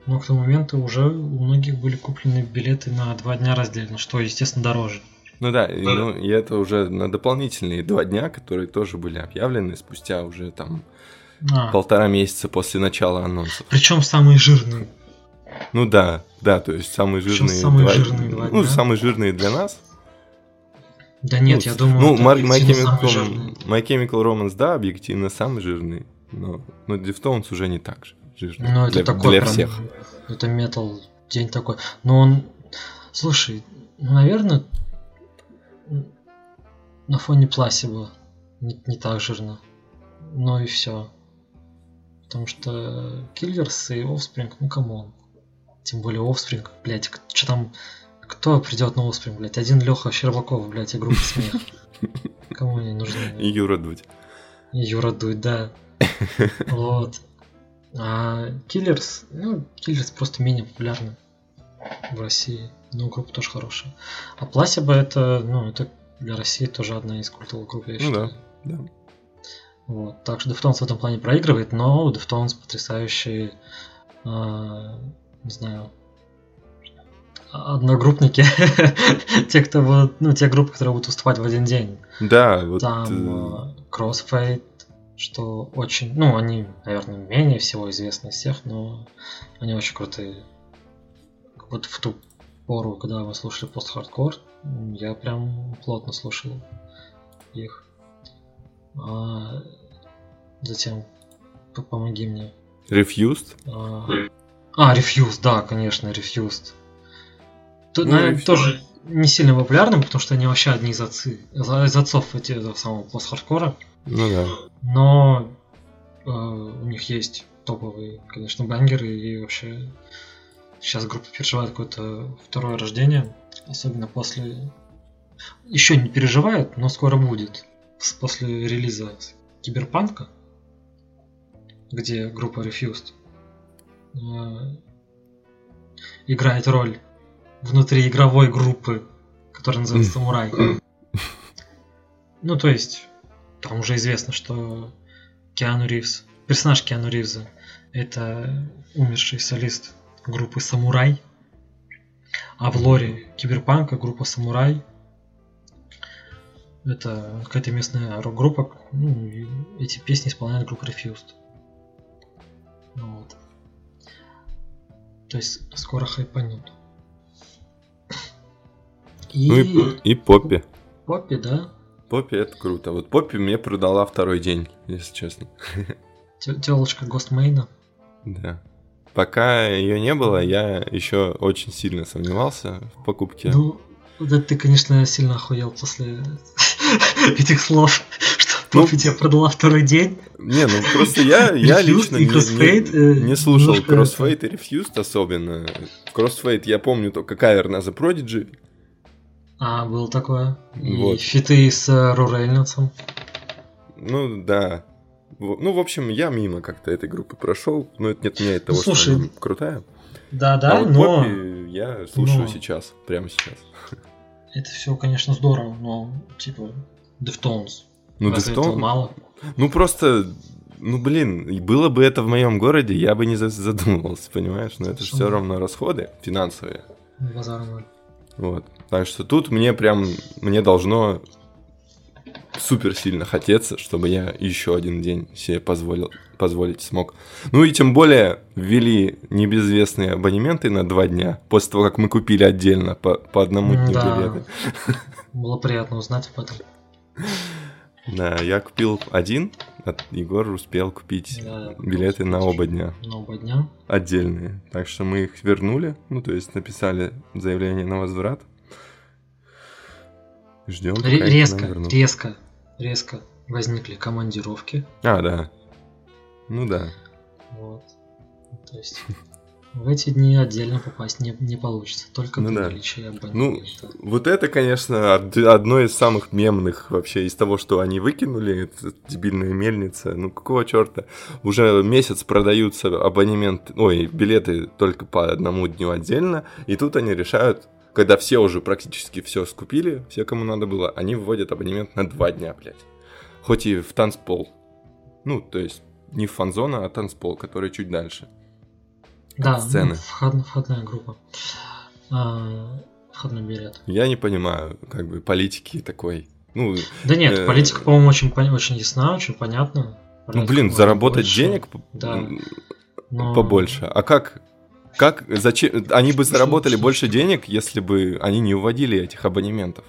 но к тому моменту уже у многих были куплены билеты на два дня раздельно, что, естественно, дороже. Ну да, и, ну, и это уже на дополнительные два дня, которые тоже были объявлены спустя уже там а. полтора месяца после начала анонса. Причем самые жирные. Ну да, да, то есть самые жирные. самые два... жирные два Ну, самые жирные для нас. Да нет, ну, я думаю, ну, My, My, Chemical, My Chemical Romance, да, объективно самый жирный, но, но Deftones уже не так же жирный. Ну, это для, такой для прям, всех. Это метал день такой. Но он, слушай, ну, наверное, на фоне Пласиба не, не так жирно. Ну и все. Потому что Killers и Offspring, ну come on. Тем более Offspring, блядь, что там... Кто придет на Offspring, блядь? Один Леха Щербаков, блядь, и группа смех. Кому они нужны? И Юра Дудь. И Юра Дудь, да. Вот. А Killers, ну, Killers просто менее популярны в России. Но группа тоже хорошая. А Пласиба это, ну, это для России тоже одна из культовых групп, я считаю. Ну да, да. Вот. Так что Deftones в этом плане проигрывает, но у Deftones потрясающий э, не знаю, одногруппники, те, кто вот, ну, те группы, которые будут выступать в один день. Да, вот. Там э, Crossfade, что очень, ну, они, наверное, менее всего известны из всех, но они очень крутые. Вот в ту пору, когда мы слушали пост-хардкор, я прям плотно слушал их. А затем помоги мне. Refused? А, а, Refused, да, конечно, Refused. Тут, ну, наверное, Refused. тоже не сильно популярным, потому что они вообще одни из, отцы, из отцов этого самого пост-хардкора. Ну да. Но э, у них есть топовые, конечно, бангеры, и вообще сейчас группа переживает какое-то второе рождение, особенно после... Еще не переживает, но скоро будет. После релиза Киберпанка, где группа Refused Э, играет роль внутри игровой группы, которая называется Самурай. Ну, то есть, там уже известно, что Киану Ривз, персонаж Киану Ривза, это умерший солист группы Самурай. А в лоре Киберпанка группа Самурай это какая-то местная рок-группа. Ну, эти песни исполняет группа Refused. Вот. То есть скоро хайпанет. И... Ну и, и Поппи. Поппи, да? Поппи это круто. Вот Поппи мне продала второй день, если честно. Телочка Гостмейна. Да. Пока ее не было, я еще очень сильно сомневался в покупке. Ну, да ты, конечно, сильно охуел после этих слов, ну, тебе продала второй день. Не, ну просто я, я лично не, не, не слушал Crossfade и Refused особенно. Crossfade я помню только кавер на The Prodigy. А, было такое. Вот. И фиты с э, Рурельницем. Ну да. Ну, в общем, я мимо как-то этой группы прошел. Но это нет меня того, ну, слушай, что она крутая. Да, да, а вот но... Поппи я слушаю но... сейчас, прямо сейчас. Это все, конечно, здорово, но типа Deftones. Ну, Разве Deftones... мало? Ну, просто ну блин, было бы это в моем городе, я бы не задумывался, понимаешь? Но это же все равно расходы финансовые. Базар Вот. Так что тут мне прям, мне должно супер сильно хотеться, чтобы я еще один день себе позволил, позволить смог. Ну и тем более ввели небезвестные абонементы на два дня, после того, как мы купили отдельно по, по одному дню Да. билеты. Было приятно узнать об этом. Да, я купил один, а Егор успел купить Я билеты на оба дня. На оба дня. отдельные. Так что мы их вернули, ну, то есть написали заявление на возврат. Ждем. резко, резко, резко возникли командировки. А, да. Ну да. Вот. То есть в эти дни отдельно попасть не, не получится, только Ну при да. наличии Ну, абонемента. вот это, конечно, од- одно из самых мемных вообще из того, что они выкинули, это дебильная мельница. Ну, какого черта? Уже месяц продаются абонемент, ой, билеты только по одному дню отдельно, и тут они решают, когда все уже практически все скупили, все, кому надо было, они вводят абонемент на два дня, блядь. Хоть и в танцпол. Ну, то есть не в фан-зона, а танцпол, который чуть дальше. да, сцены. ну, вход- входная группа. А, входной билет. Я не понимаю, как бы, политики такой. Ну, Да нет, Э, политика, по-моему, очень, очень ясна, очень понятна. ну блин, заработать больше, денег да. но- побольше. А как? Как, зачем? Они бы заработали больше денег, если бы они не уводили этих абонементов.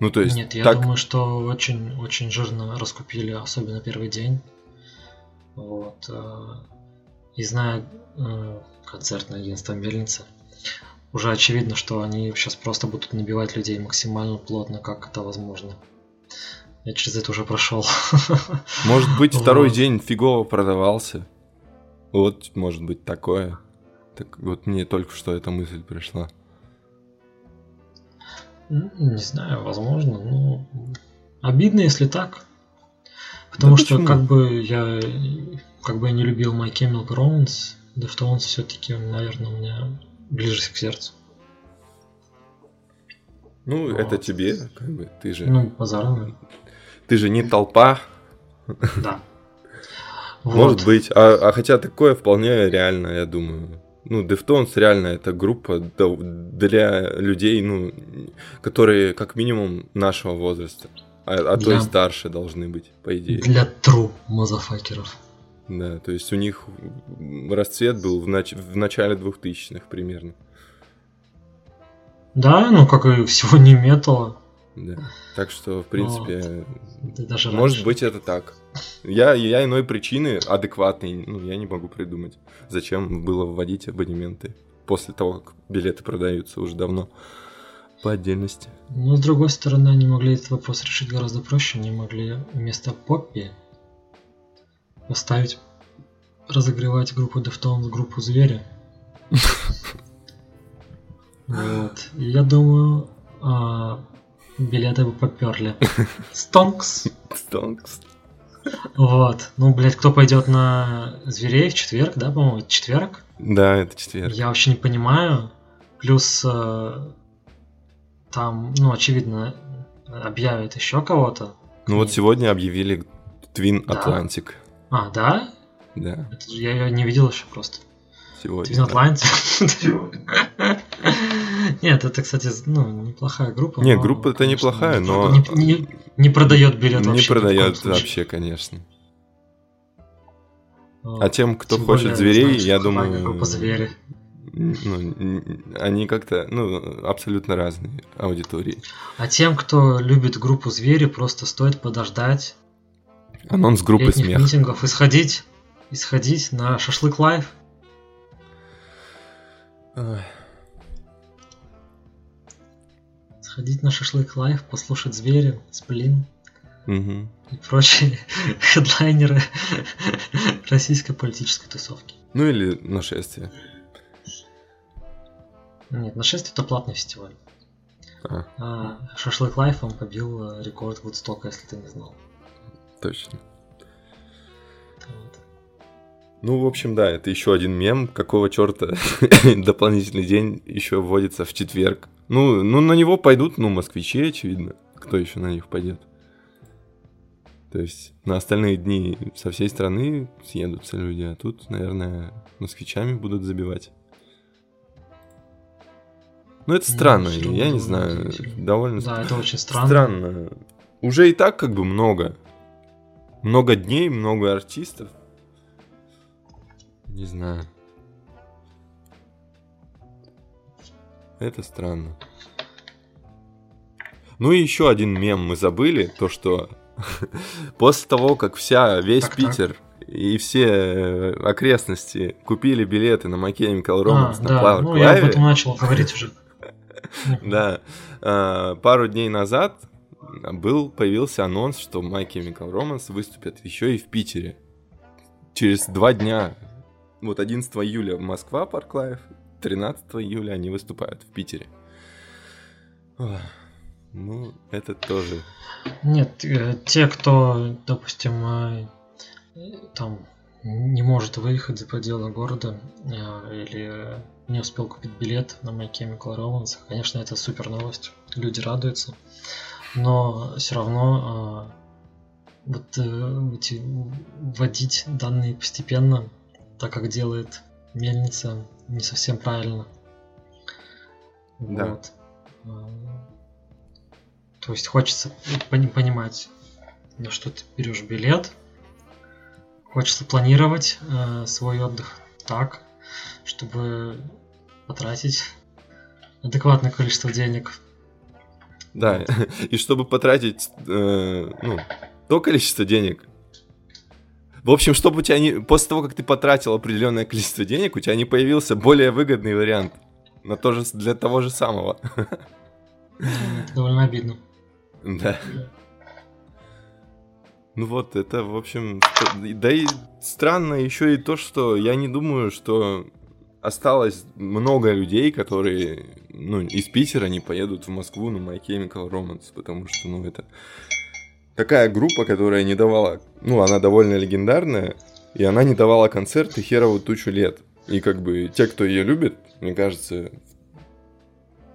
Ну, то есть, Нет, я так, думаю, что очень, очень жирно раскупили, особенно первый день. Вот. э, И зная э, концертное агентство Мельница, уже очевидно, что они сейчас просто будут набивать людей максимально плотно, как это возможно. Я через это уже прошел. может быть, второй Вот. день фигово продавался. Вот, может быть, такое. Так вот мне только что эта мысль пришла. Ну, Не знаю, возможно, но обидно, если так. Потому Да что почему? как бы я как бы я не любил My Chemical Romance, Deftones все-таки, наверное, у меня ближе к сердцу. Ну, Вот. это тебе, как бы, ты же, Ну, базарно, ты же не толпа, да. Может Вот. быть, а, а хотя такое вполне реально, я думаю. Ну, Deftones реально это группа для людей, ну, которые как минимум нашего возраста, а, а то и Для- старше должны быть, по идее. Для true мазафакеров. Да, то есть у них расцвет был в, нач- в начале 2000-х примерно. Да, ну как и всего не металла. Да. Так что, в принципе, Да даже может раньше. быть это так. Я, я иной причины адекватной, ну, я не могу придумать, зачем было вводить абонементы после того, как билеты продаются уже давно по отдельности. Но с другой стороны, они могли этот вопрос решить гораздо проще. Они могли вместо Поппи поставить разогревать группу Deftones, группу Звери. Вот. Я думаю, а, билеты бы поперли. Стонкс. Стонкс. Вот. Ну, блядь, кто пойдет на зверей в четверг, да, по-моему, это четверг? Да, это четверг. Я вообще не понимаю. Плюс э, там, ну, очевидно, объявят еще кого-то. Ну вот сегодня объявили Twin Да. Atlantic. А, да? Да, Это я ее не видел еще просто. сегодня. Twin Atlantic. Нет, это, кстати, ну, неплохая группа. Не, но, группа-то конечно, неплохая, не но- Не, не- не продает билет Не вообще. коем продает вообще, конечно. А тем, кто Тем хочет более, зверей, знаешь, я думаю... группа звери. ну, они как-то, ну, абсолютно разные аудитории. А тем, кто любит группу звери, просто стоит подождать Анонс группы смех. митингов и сходить, и сходить на шашлык live. Ой, Сходить на шашлык live, послушать звери, сплин мгм. и прочие хедлайнеры российской политической тусовки. Ну или нашествие. Нет, нашествие это платный фестиваль. А, А шашлык live он побил э, рекорд Вудстока, если ты не знал. точно. Вот. Ну, в общем, да, это еще один мем. Какого черта дополнительный день еще вводится в четверг? Ну, ну, на него пойдут, ну, москвичи, очевидно. Кто еще на них пойдет? То есть на остальные дни со всей страны съедутся люди, а тут, наверное, москвичами будут забивать. Ну, это странно, ну, я не знаю, довольно... Да, это очень странно. Странно. Уже и так как бы много. Много дней, много артистов. Не знаю. Это странно. Ну и еще один мем мы забыли, то что после того, как вся, весь так, Питер так. и все э, окрестности купили билеты на My Chemical Romance а, на да. Power ну, я об этом начал говорить уже. Да. А, пару дней назад был, появился анонс, что My Chemical Romance выступят еще и в Питере. Через два дня. Вот 11 июля Москва, Парклаев, 13 июля они выступают в Питере. Ну, это тоже. Нет, э, те, кто, допустим, э, там не может выехать за пределы города э, или не успел купить билет на My Chemical Romance, конечно, это супер новость. Люди радуются. Но все равно вот вводить данные постепенно, так как делает мельница, не совсем правильно. Да. Вот. То есть хочется понимать, на что ты берешь билет. Хочется планировать э, свой отдых так, чтобы потратить адекватное количество денег. Да, и чтобы потратить э, ну, то количество денег. В общем, чтобы у тебя не... После того, как ты потратил определенное количество денег, у тебя не появился более выгодный вариант. На то же, для того же самого. Это довольно обидно. Да. Ну вот, это, в общем, да и странно еще и то, что я не думаю, что осталось много людей, которые, ну, из Питера не поедут в Москву на My Chemical Romance, потому что, ну, это такая группа, которая не давала, ну, она довольно легендарная, и она не давала концерты херову тучу лет. И как бы те, кто ее любит, мне кажется,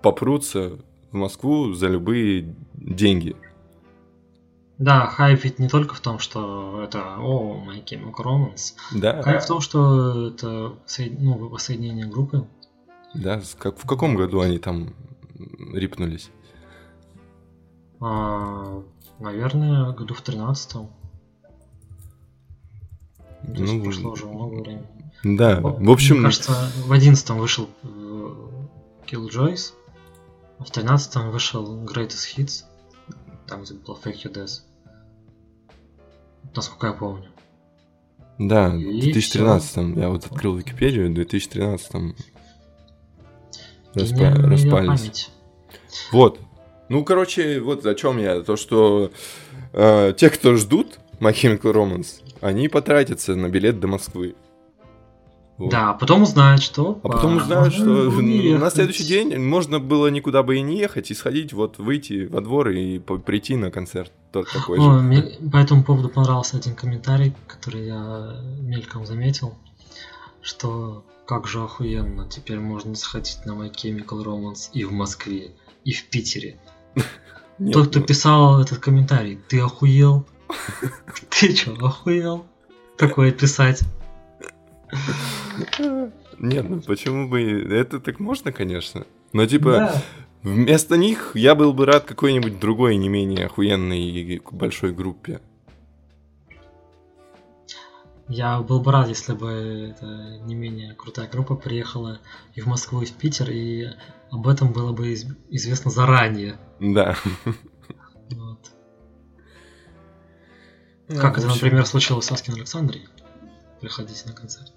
попрутся в Москву за любые деньги. Да, хайп ведь не только в том, что это о, My Chemical Romance. Да. Хайп в том, что это ну, воссоединение группы. Да, как, в каком году они там рипнулись? А, наверное, году в тринадцатом. Ну, прошло уже много времени. Да, в общем... Мне кажется, в одиннадцатом вышел э, Killjoys, в 13 вышел Greatest Hits, там где был Fake You Death. Насколько я помню. Да, и в 2013 все. я вот открыл Википедию, в 2013 распа... распались. Вот. Ну, короче, вот о чем я. То, что э, те, кто ждут My Chemical Romance, они потратятся на билет до Москвы. Вот. Да, а потом узнают, что... А потом узнают, что на следующий день можно было никуда бы и не ехать, и сходить, вот выйти во двор и прийти на концерт тот такой О, же. Мне по этому поводу понравился один комментарий, который я мельком заметил, что как же охуенно, теперь можно сходить на My Chemical Romance и в Москве, и в Питере. Тот, кто ну. писал этот комментарий, ты охуел? Ты чё, охуел? Такое писать? Нет, ну почему бы... Это так можно, конечно. Но типа... Да. Вместо них я был бы рад какой-нибудь другой, не менее охуенной большой группе. Я был бы рад, если бы эта не менее крутая группа приехала и в Москву, и в Питер, и об этом было бы известно заранее. Да. Вот. Ну, как это, например, случилось с Аскин Александрией. Приходите на концерт.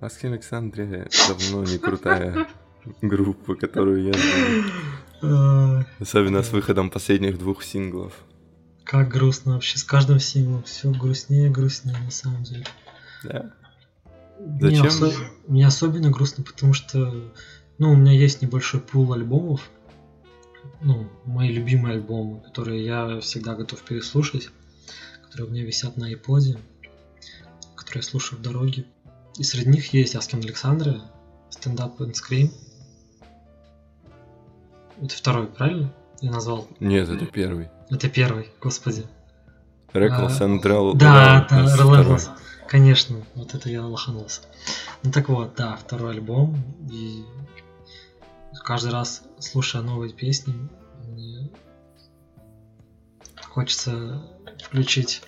Аски Александрия давно не крутая группа, которую я знаю. Особенно с выходом последних двух синглов. Как грустно вообще, с каждым синглом все грустнее и грустнее на самом деле. Да. Зачем? Мне, осо... Мне особенно грустно, потому что ну, у меня есть небольшой пул альбомов, ну, мои любимые альбомы, которые я всегда готов переслушать, которые у меня висят на iPod, которые я слушаю в дороге, и среди них есть Аскин Александра, Stand Up and Scream. Это второй, правильно? Я назвал? Нет, это первый. Это первый, господи. Reckless and Rel... Да, да, Relentless. Конечно, вот это я лоханулся. Ну так вот, да, второй альбом. И каждый раз, слушая новые песни, мне хочется включить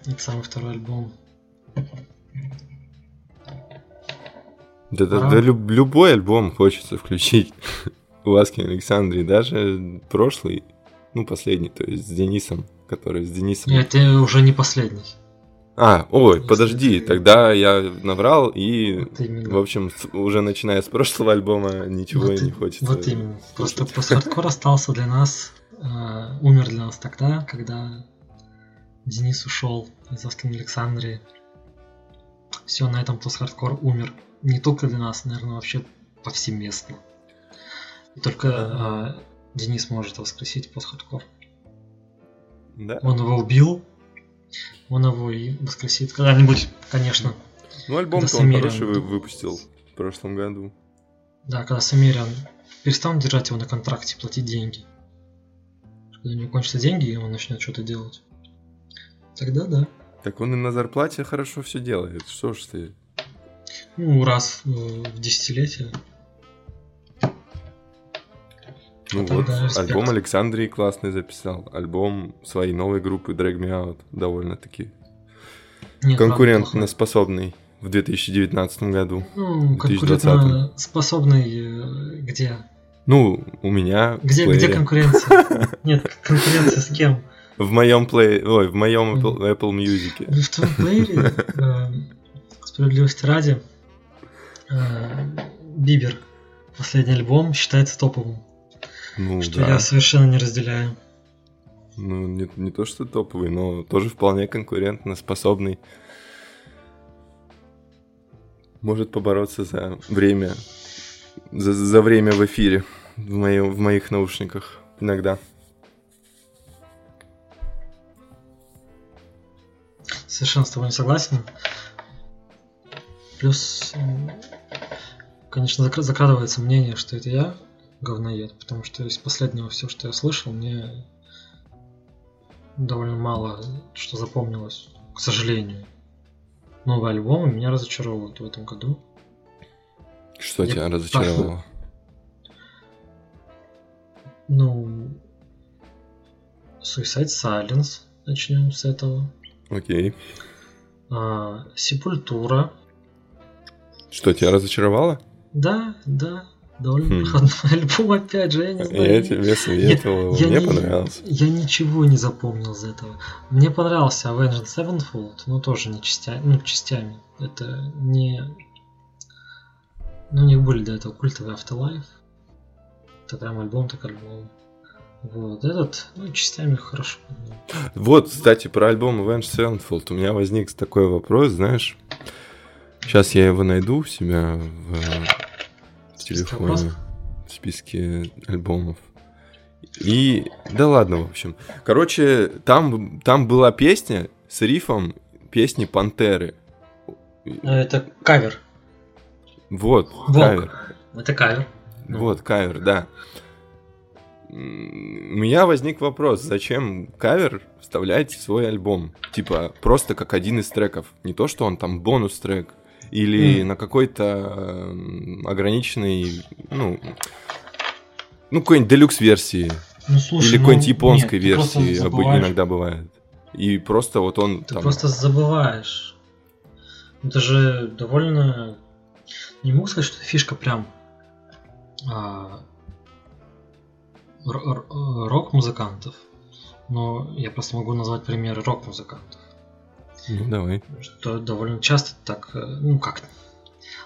этот самый второй альбом. Да, да, да люб, любой альбом хочется включить у Аски Александрии, даже прошлый, ну, последний, то есть с Денисом, который с Денисом. Нет, это уже не последний. А, ой, подожди, тогда я наврал, и, вот в общем, уже начиная с прошлого альбома ничего вот, не хочется. Вот именно. Просто пост-хардкор остался для нас, э, умер для нас тогда, когда Денис ушел из Аскин Александрии. Все, на этом пост-хардкор умер. Не только для нас, наверное, вообще повсеместно. И только э, Денис может воскресить пост-хардкор. Да. Он его убил, он его и воскресит когда-нибудь, конечно. Ну, альбом-то он хороший выпустил в прошлом году. Да, когда Самериан перестанут держать его на контракте, платить деньги. Когда у него кончатся деньги, и он начнет что-то делать. Тогда да. Так он и на зарплате хорошо все делает. Что ж ты? Ну, раз в десятилетие. Ну а вот, альбом Александрии классный записал. Альбом своей новой группы Drag Me Out довольно-таки конкурентно-способный в 2019 году. Ну, конкурентно-способный э, где? Ну, у меня Где, где конкуренция? Нет, конкуренция с кем? В моем плей... Ой, в моем Apple, Apple Music. В твоем плеере, э, справедливости ради, э, Бибер, последний альбом, считается топовым. Ну, что да. я совершенно не разделяю. Ну, не, не то, что топовый, но тоже вполне конкурентно способный. Может побороться за время, за, за время в эфире в, моем, в моих наушниках иногда. Совершенно с тобой не согласен. Плюс, конечно, закрадывается мнение, что это я говноед, потому что из последнего все, что я слышал, мне довольно мало что запомнилось, к сожалению. Новые альбомы меня разочаровывают в этом году. Что я... тебя разочаровало? Ну, Suicide Silence, начнем с этого. Окей. А, Сепультура. Что, тебя разочаровало? Да, да. Довольно хм. альбом, опять же, я не знаю. Я тебе советовал, я, мне не, понравился. Я ничего не запомнил из этого. Мне понравился Avenged Sevenfold, но тоже не частями, ну, частями. Это не... Ну, у них были до этого культовый Afterlife. Это прям альбом, так альбом. Вот, этот, ну, частями хорошо. Вот, кстати, про альбом Avenged Sevenfold у меня возник такой вопрос, знаешь. Сейчас я его найду у себя в телефоне в списке альбомов. И да ладно, в общем. Короче, там, там была песня с рифом песни Пантеры. Это кавер. Вот, Волк. кавер. Это кавер. Вот, кавер, да. У меня возник вопрос, зачем кавер вставлять в свой альбом? Типа, просто как один из треков. Не то, что он там бонус-трек или mm. на какой-то э, ограниченной, ну, ну какой-нибудь делюкс-версии. Ну, слушай, или какой-нибудь ну, японской нет, версии иногда бывает. И просто вот он Ты там... просто забываешь. Это же довольно... Не могу сказать, что фишка прям а, рок-музыкантов. Но я просто могу назвать примеры рок-музыкантов. Ну, давай. Что довольно часто так, э, ну как,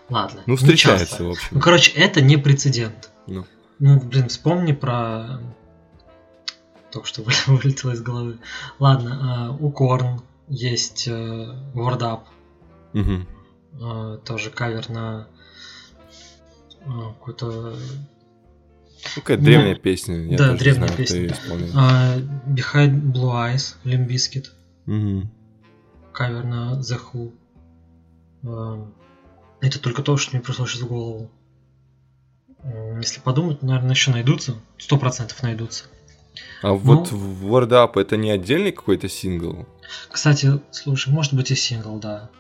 ладно. Ну, встречается, в общем. Ну, короче, это не прецедент. Ну. Ну, блин, вспомни про... Только что вылетело из головы. Ладно, uh, у Корн есть Word Up. Угу. Тоже кавер на uh, какой-то... Какая-то древняя песня. Я да, древняя знаю, песня. Uh, Behind Blue Eyes, Limp Bizkit. Угу кавер на The Who. Эм, это только то, что мне пришло сейчас в голову. Если подумать, наверное, еще найдутся. Сто процентов найдутся. А Но... вот Word Up это не отдельный какой-то сингл? Кстати, слушай, может быть и сингл, да.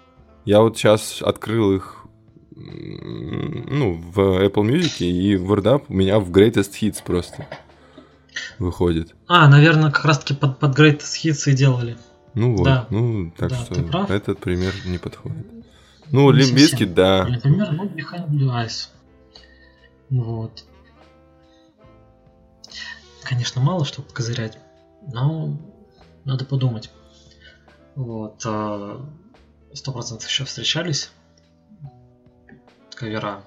Я вот сейчас открыл их ну, в Apple Music и WordUp у меня в Greatest Hits просто выходит. А, наверное, как раз-таки под, под Greatest Hits и делали. Ну вот, Да. ну так Да, что прав. этот пример не подходит. Ну, Лимбиски, да. Например, ну, Behind Blue Eyes. Вот. Конечно, мало что покозырять, но надо подумать. Вот. а, Сто процентов еще встречались кавера.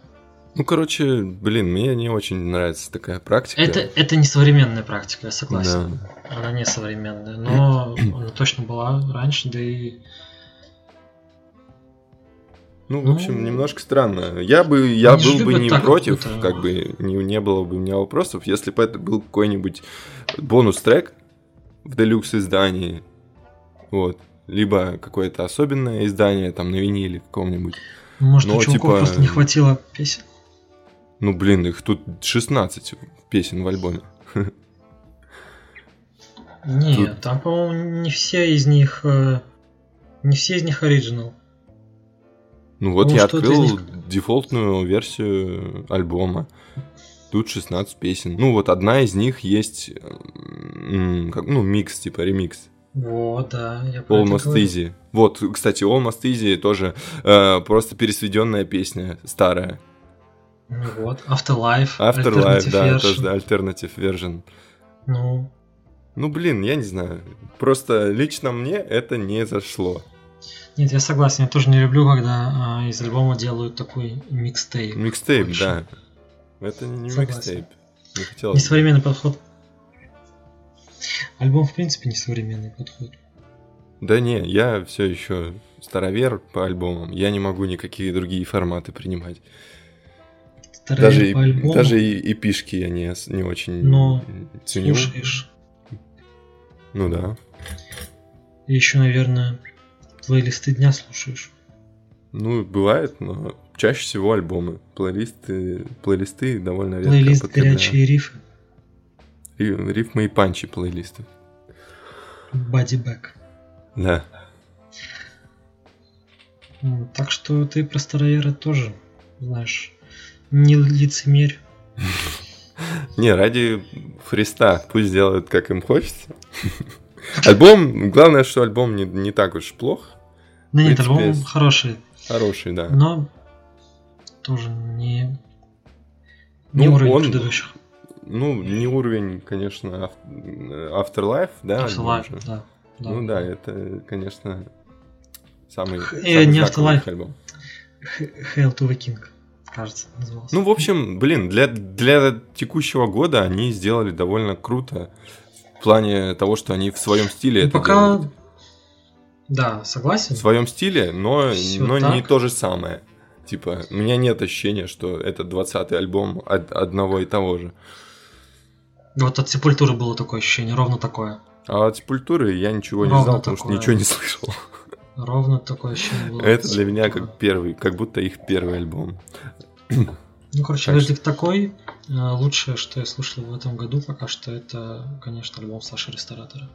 Ну, короче, блин, мне не очень нравится такая практика. Это, это не современная практика, я согласен. Да. Она не современная, но она точно была раньше, да и Ну, в Ну, общем, немножко странно. Я бы, я был бы не против, какую-то- как бы не, не было бы у меня вопросов, если бы это был какой-нибудь бонус-трек в делюкс издании, вот, либо какое-то особенное издание там на виниле каком-нибудь. может Ну, у чуваков типа- просто не хватило песен. Ну, блин, их тут 16 песен в альбоме. Нет, там, по-моему, не все из них. э, Не все из них оригинал. Ну вот Ну, я открыл них- дефолтную версию альбома. Тут 16 песен. Ну вот одна из них есть, как, ну, микс, типа ремикс. Вот, да, я Almost. Easy. Вот, кстати, Almost Easy тоже э, просто пересведенная песня, старая. Ну вот, Afterlife. Afterlife, да, version. тоже Alternative Version. Ну, Ну, блин, я не знаю. Просто лично мне это не зашло. нет, я согласен, я тоже не люблю, когда а, из альбома делают такой микстейп. Микстейп, Больше. да. Это не Согласен. микстейп. Не хотелось. бы. Несовременный подход. Альбом, в принципе, несовременный подход. Да не, я все еще старовер по альбомам. Я не могу никакие другие форматы принимать. Старовер Даже, по альбому даже и, и пишки я не, не очень Но ценю. слушаешь. Ну да. И еще, наверное, плейлисты дня слушаешь. Ну, бывает, но чаще всего альбомы. Плейлисты, плейлисты довольно редко Плейлист горячие рифы. Ри- Рифмы и панчи плейлисты. Back. Да. Так что ты про Староера тоже, знаешь, не лицемерь. Не, ради фриста пусть делают, как им хочется. Альбом, главное, что альбом не, не так уж плох. Да нет, принципе, альбом хороший, Хороший, да. но тоже не, не Ну, уровень он- предыдущих. Ну, не уровень, конечно, Afterlife, да? Afterlife, да, да. Ну да, это, конечно, самый, э, самый не Afterlife. альбом. Hail to the King, кажется, назывался. Ну, в общем, блин, для, для текущего года они сделали довольно круто в плане того, что они в своем стиле Ну, это пока... делают. Да, согласен. В своем стиле, но, Всё но не то же самое. Типа, у меня нет ощущения, что это 20-й альбом од- одного и того же. Вот от Сепультуры было такое ощущение, ровно такое. А от Сепультуры я ничего не Ровно знал, потому что такое. ничего не слышал. Ровно такое ощущение было. Это для меня как первый, как будто их первый альбом. Ну, короче, вердикт такой. А, Лучшее, что я слушал в этом году пока что, это, конечно, альбом Саши Ресторатора.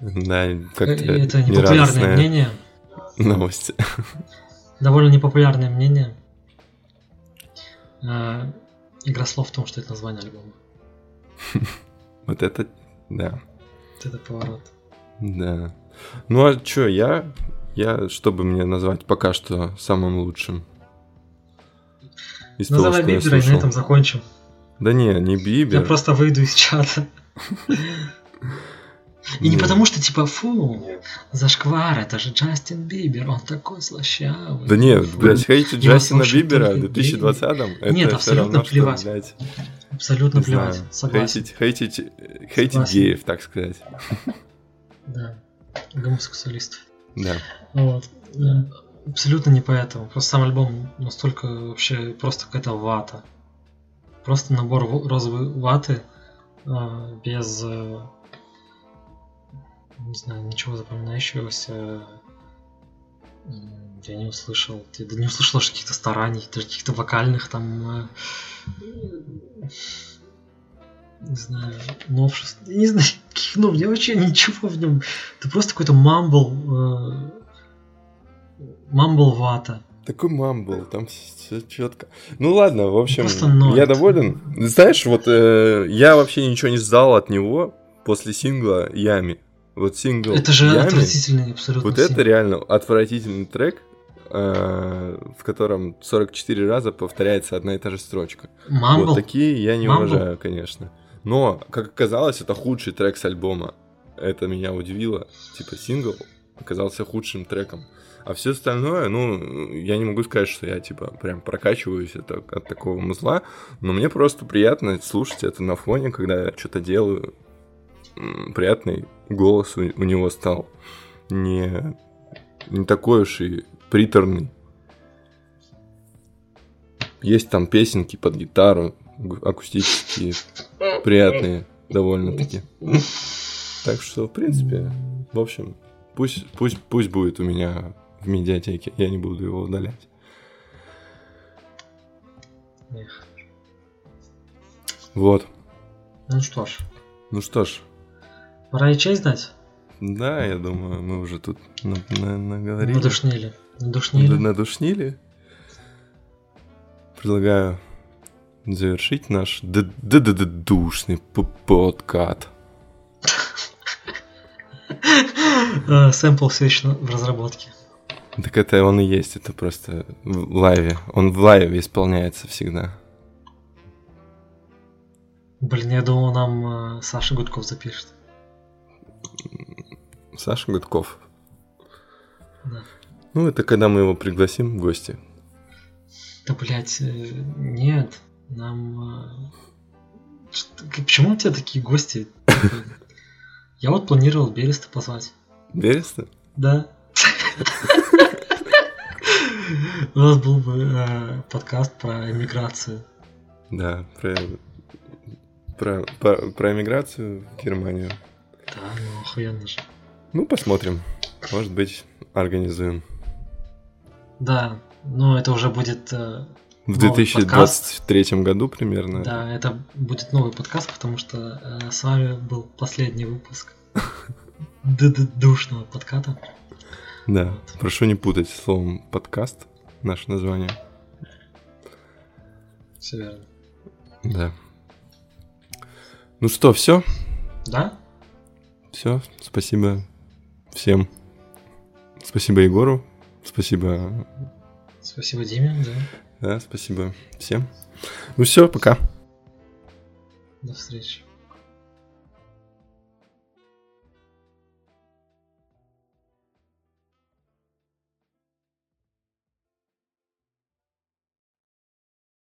Да, Э, как-то Это непопулярное мнение. новость. Довольно непопулярное мнение. А, Игра слов в том, что это название альбома. Вот это, да, Вот это поворот. Да. Ну а чё, я, я, чтобы мне назвать пока что самым лучшим? Из того, Называй что я Бибера и на этом закончим. Да не, не Я Бибер. просто выйду из чата. И не Не. потому что, типа, фу, зашквар, это же Джастин Бибер, он такой слащавый. Да не, Фу. блядь, хейтить Его Джастина Бибера в 2020-м, это Нет, абсолютно плевать. Абсолютно плевать, согласен. Хейтить, хейтить, хейтить геев, так сказать. Да, гомосексуалистов. Да. Вот. Э, Абсолютно не поэтому. Просто сам альбом настолько вообще просто какая-то вата. Просто набор розовой ваты а, без э, не знаю, ничего запоминающегося. Я не услышал. Я да не услышал каких-то стараний, даже каких-то вокальных там э, не знаю, новшеств. Не знаю, ну, мне вообще ничего в нем. Это просто какой-то мамбл. э, Мамбл вата. Такой мамбл, там все четко. Ну ладно, в общем, я доволен. Знаешь, вот э, я вообще ничего не ждал от него после сингла Ями. Вот сингл Это же Ями, отвратительный абсолютно. вот это сингл. реально отвратительный трек, э, в котором 44 раза повторяется одна и та же строчка. Мамбл? Вот такие я не Mumble? уважаю, конечно. Но, как оказалось, это худший трек с альбома. Это меня удивило. Типа сингл оказался худшим треком. А все остальное, ну, я не могу сказать, что я, типа, прям прокачиваюсь от, от такого музла, но мне просто приятно слушать это на фоне, когда я что-то делаю. Приятный голос у, у него стал. Не, не такой уж и приторный. Есть там песенки под гитару, акустические, приятные довольно-таки. Так что, в принципе, в общем, пусть, пусть, пусть будет у меня в медиатеке, я не буду его удалять. Эх. Вот. Ну что ж, Ну что ж, пора и честь дать. да, я думаю, мы уже тут на- на- наговорили. Надушнили. Надушнили. Надушнили. Предлагаю завершить наш душный подкат. Э, Сэмпл все еще в разработке. Так это он и есть, это просто в лайве. Он в лайве исполняется всегда. Блин, я думал, нам э, Саша Гудков запишет. Саша Гудков. Да. Ну, это когда мы его пригласим в гости. Да, блядь, э, нет. Нам... э, Почему у тебя такие гости? Я вот планировал Береста позвать. Береста? Да. У нас был бы э, подкаст про эмиграцию. Да, про, про, про, про эмиграцию в Германию. Да, ну охуенно же. Ну, посмотрим. Может быть, организуем. Да, но это уже будет... э, В Новый 2023 году примерно. Да, это будет новый подкаст, потому что э, с вами был последний выпуск душного подката. Да. Прошу не путать словом подкаст, наше название. Все верно. Да. Ну что, все? Да? Все. Спасибо всем. Спасибо Егору. Спасибо. Спасибо Диме, да. Да, спасибо всем. Ну все, пока. До встречи.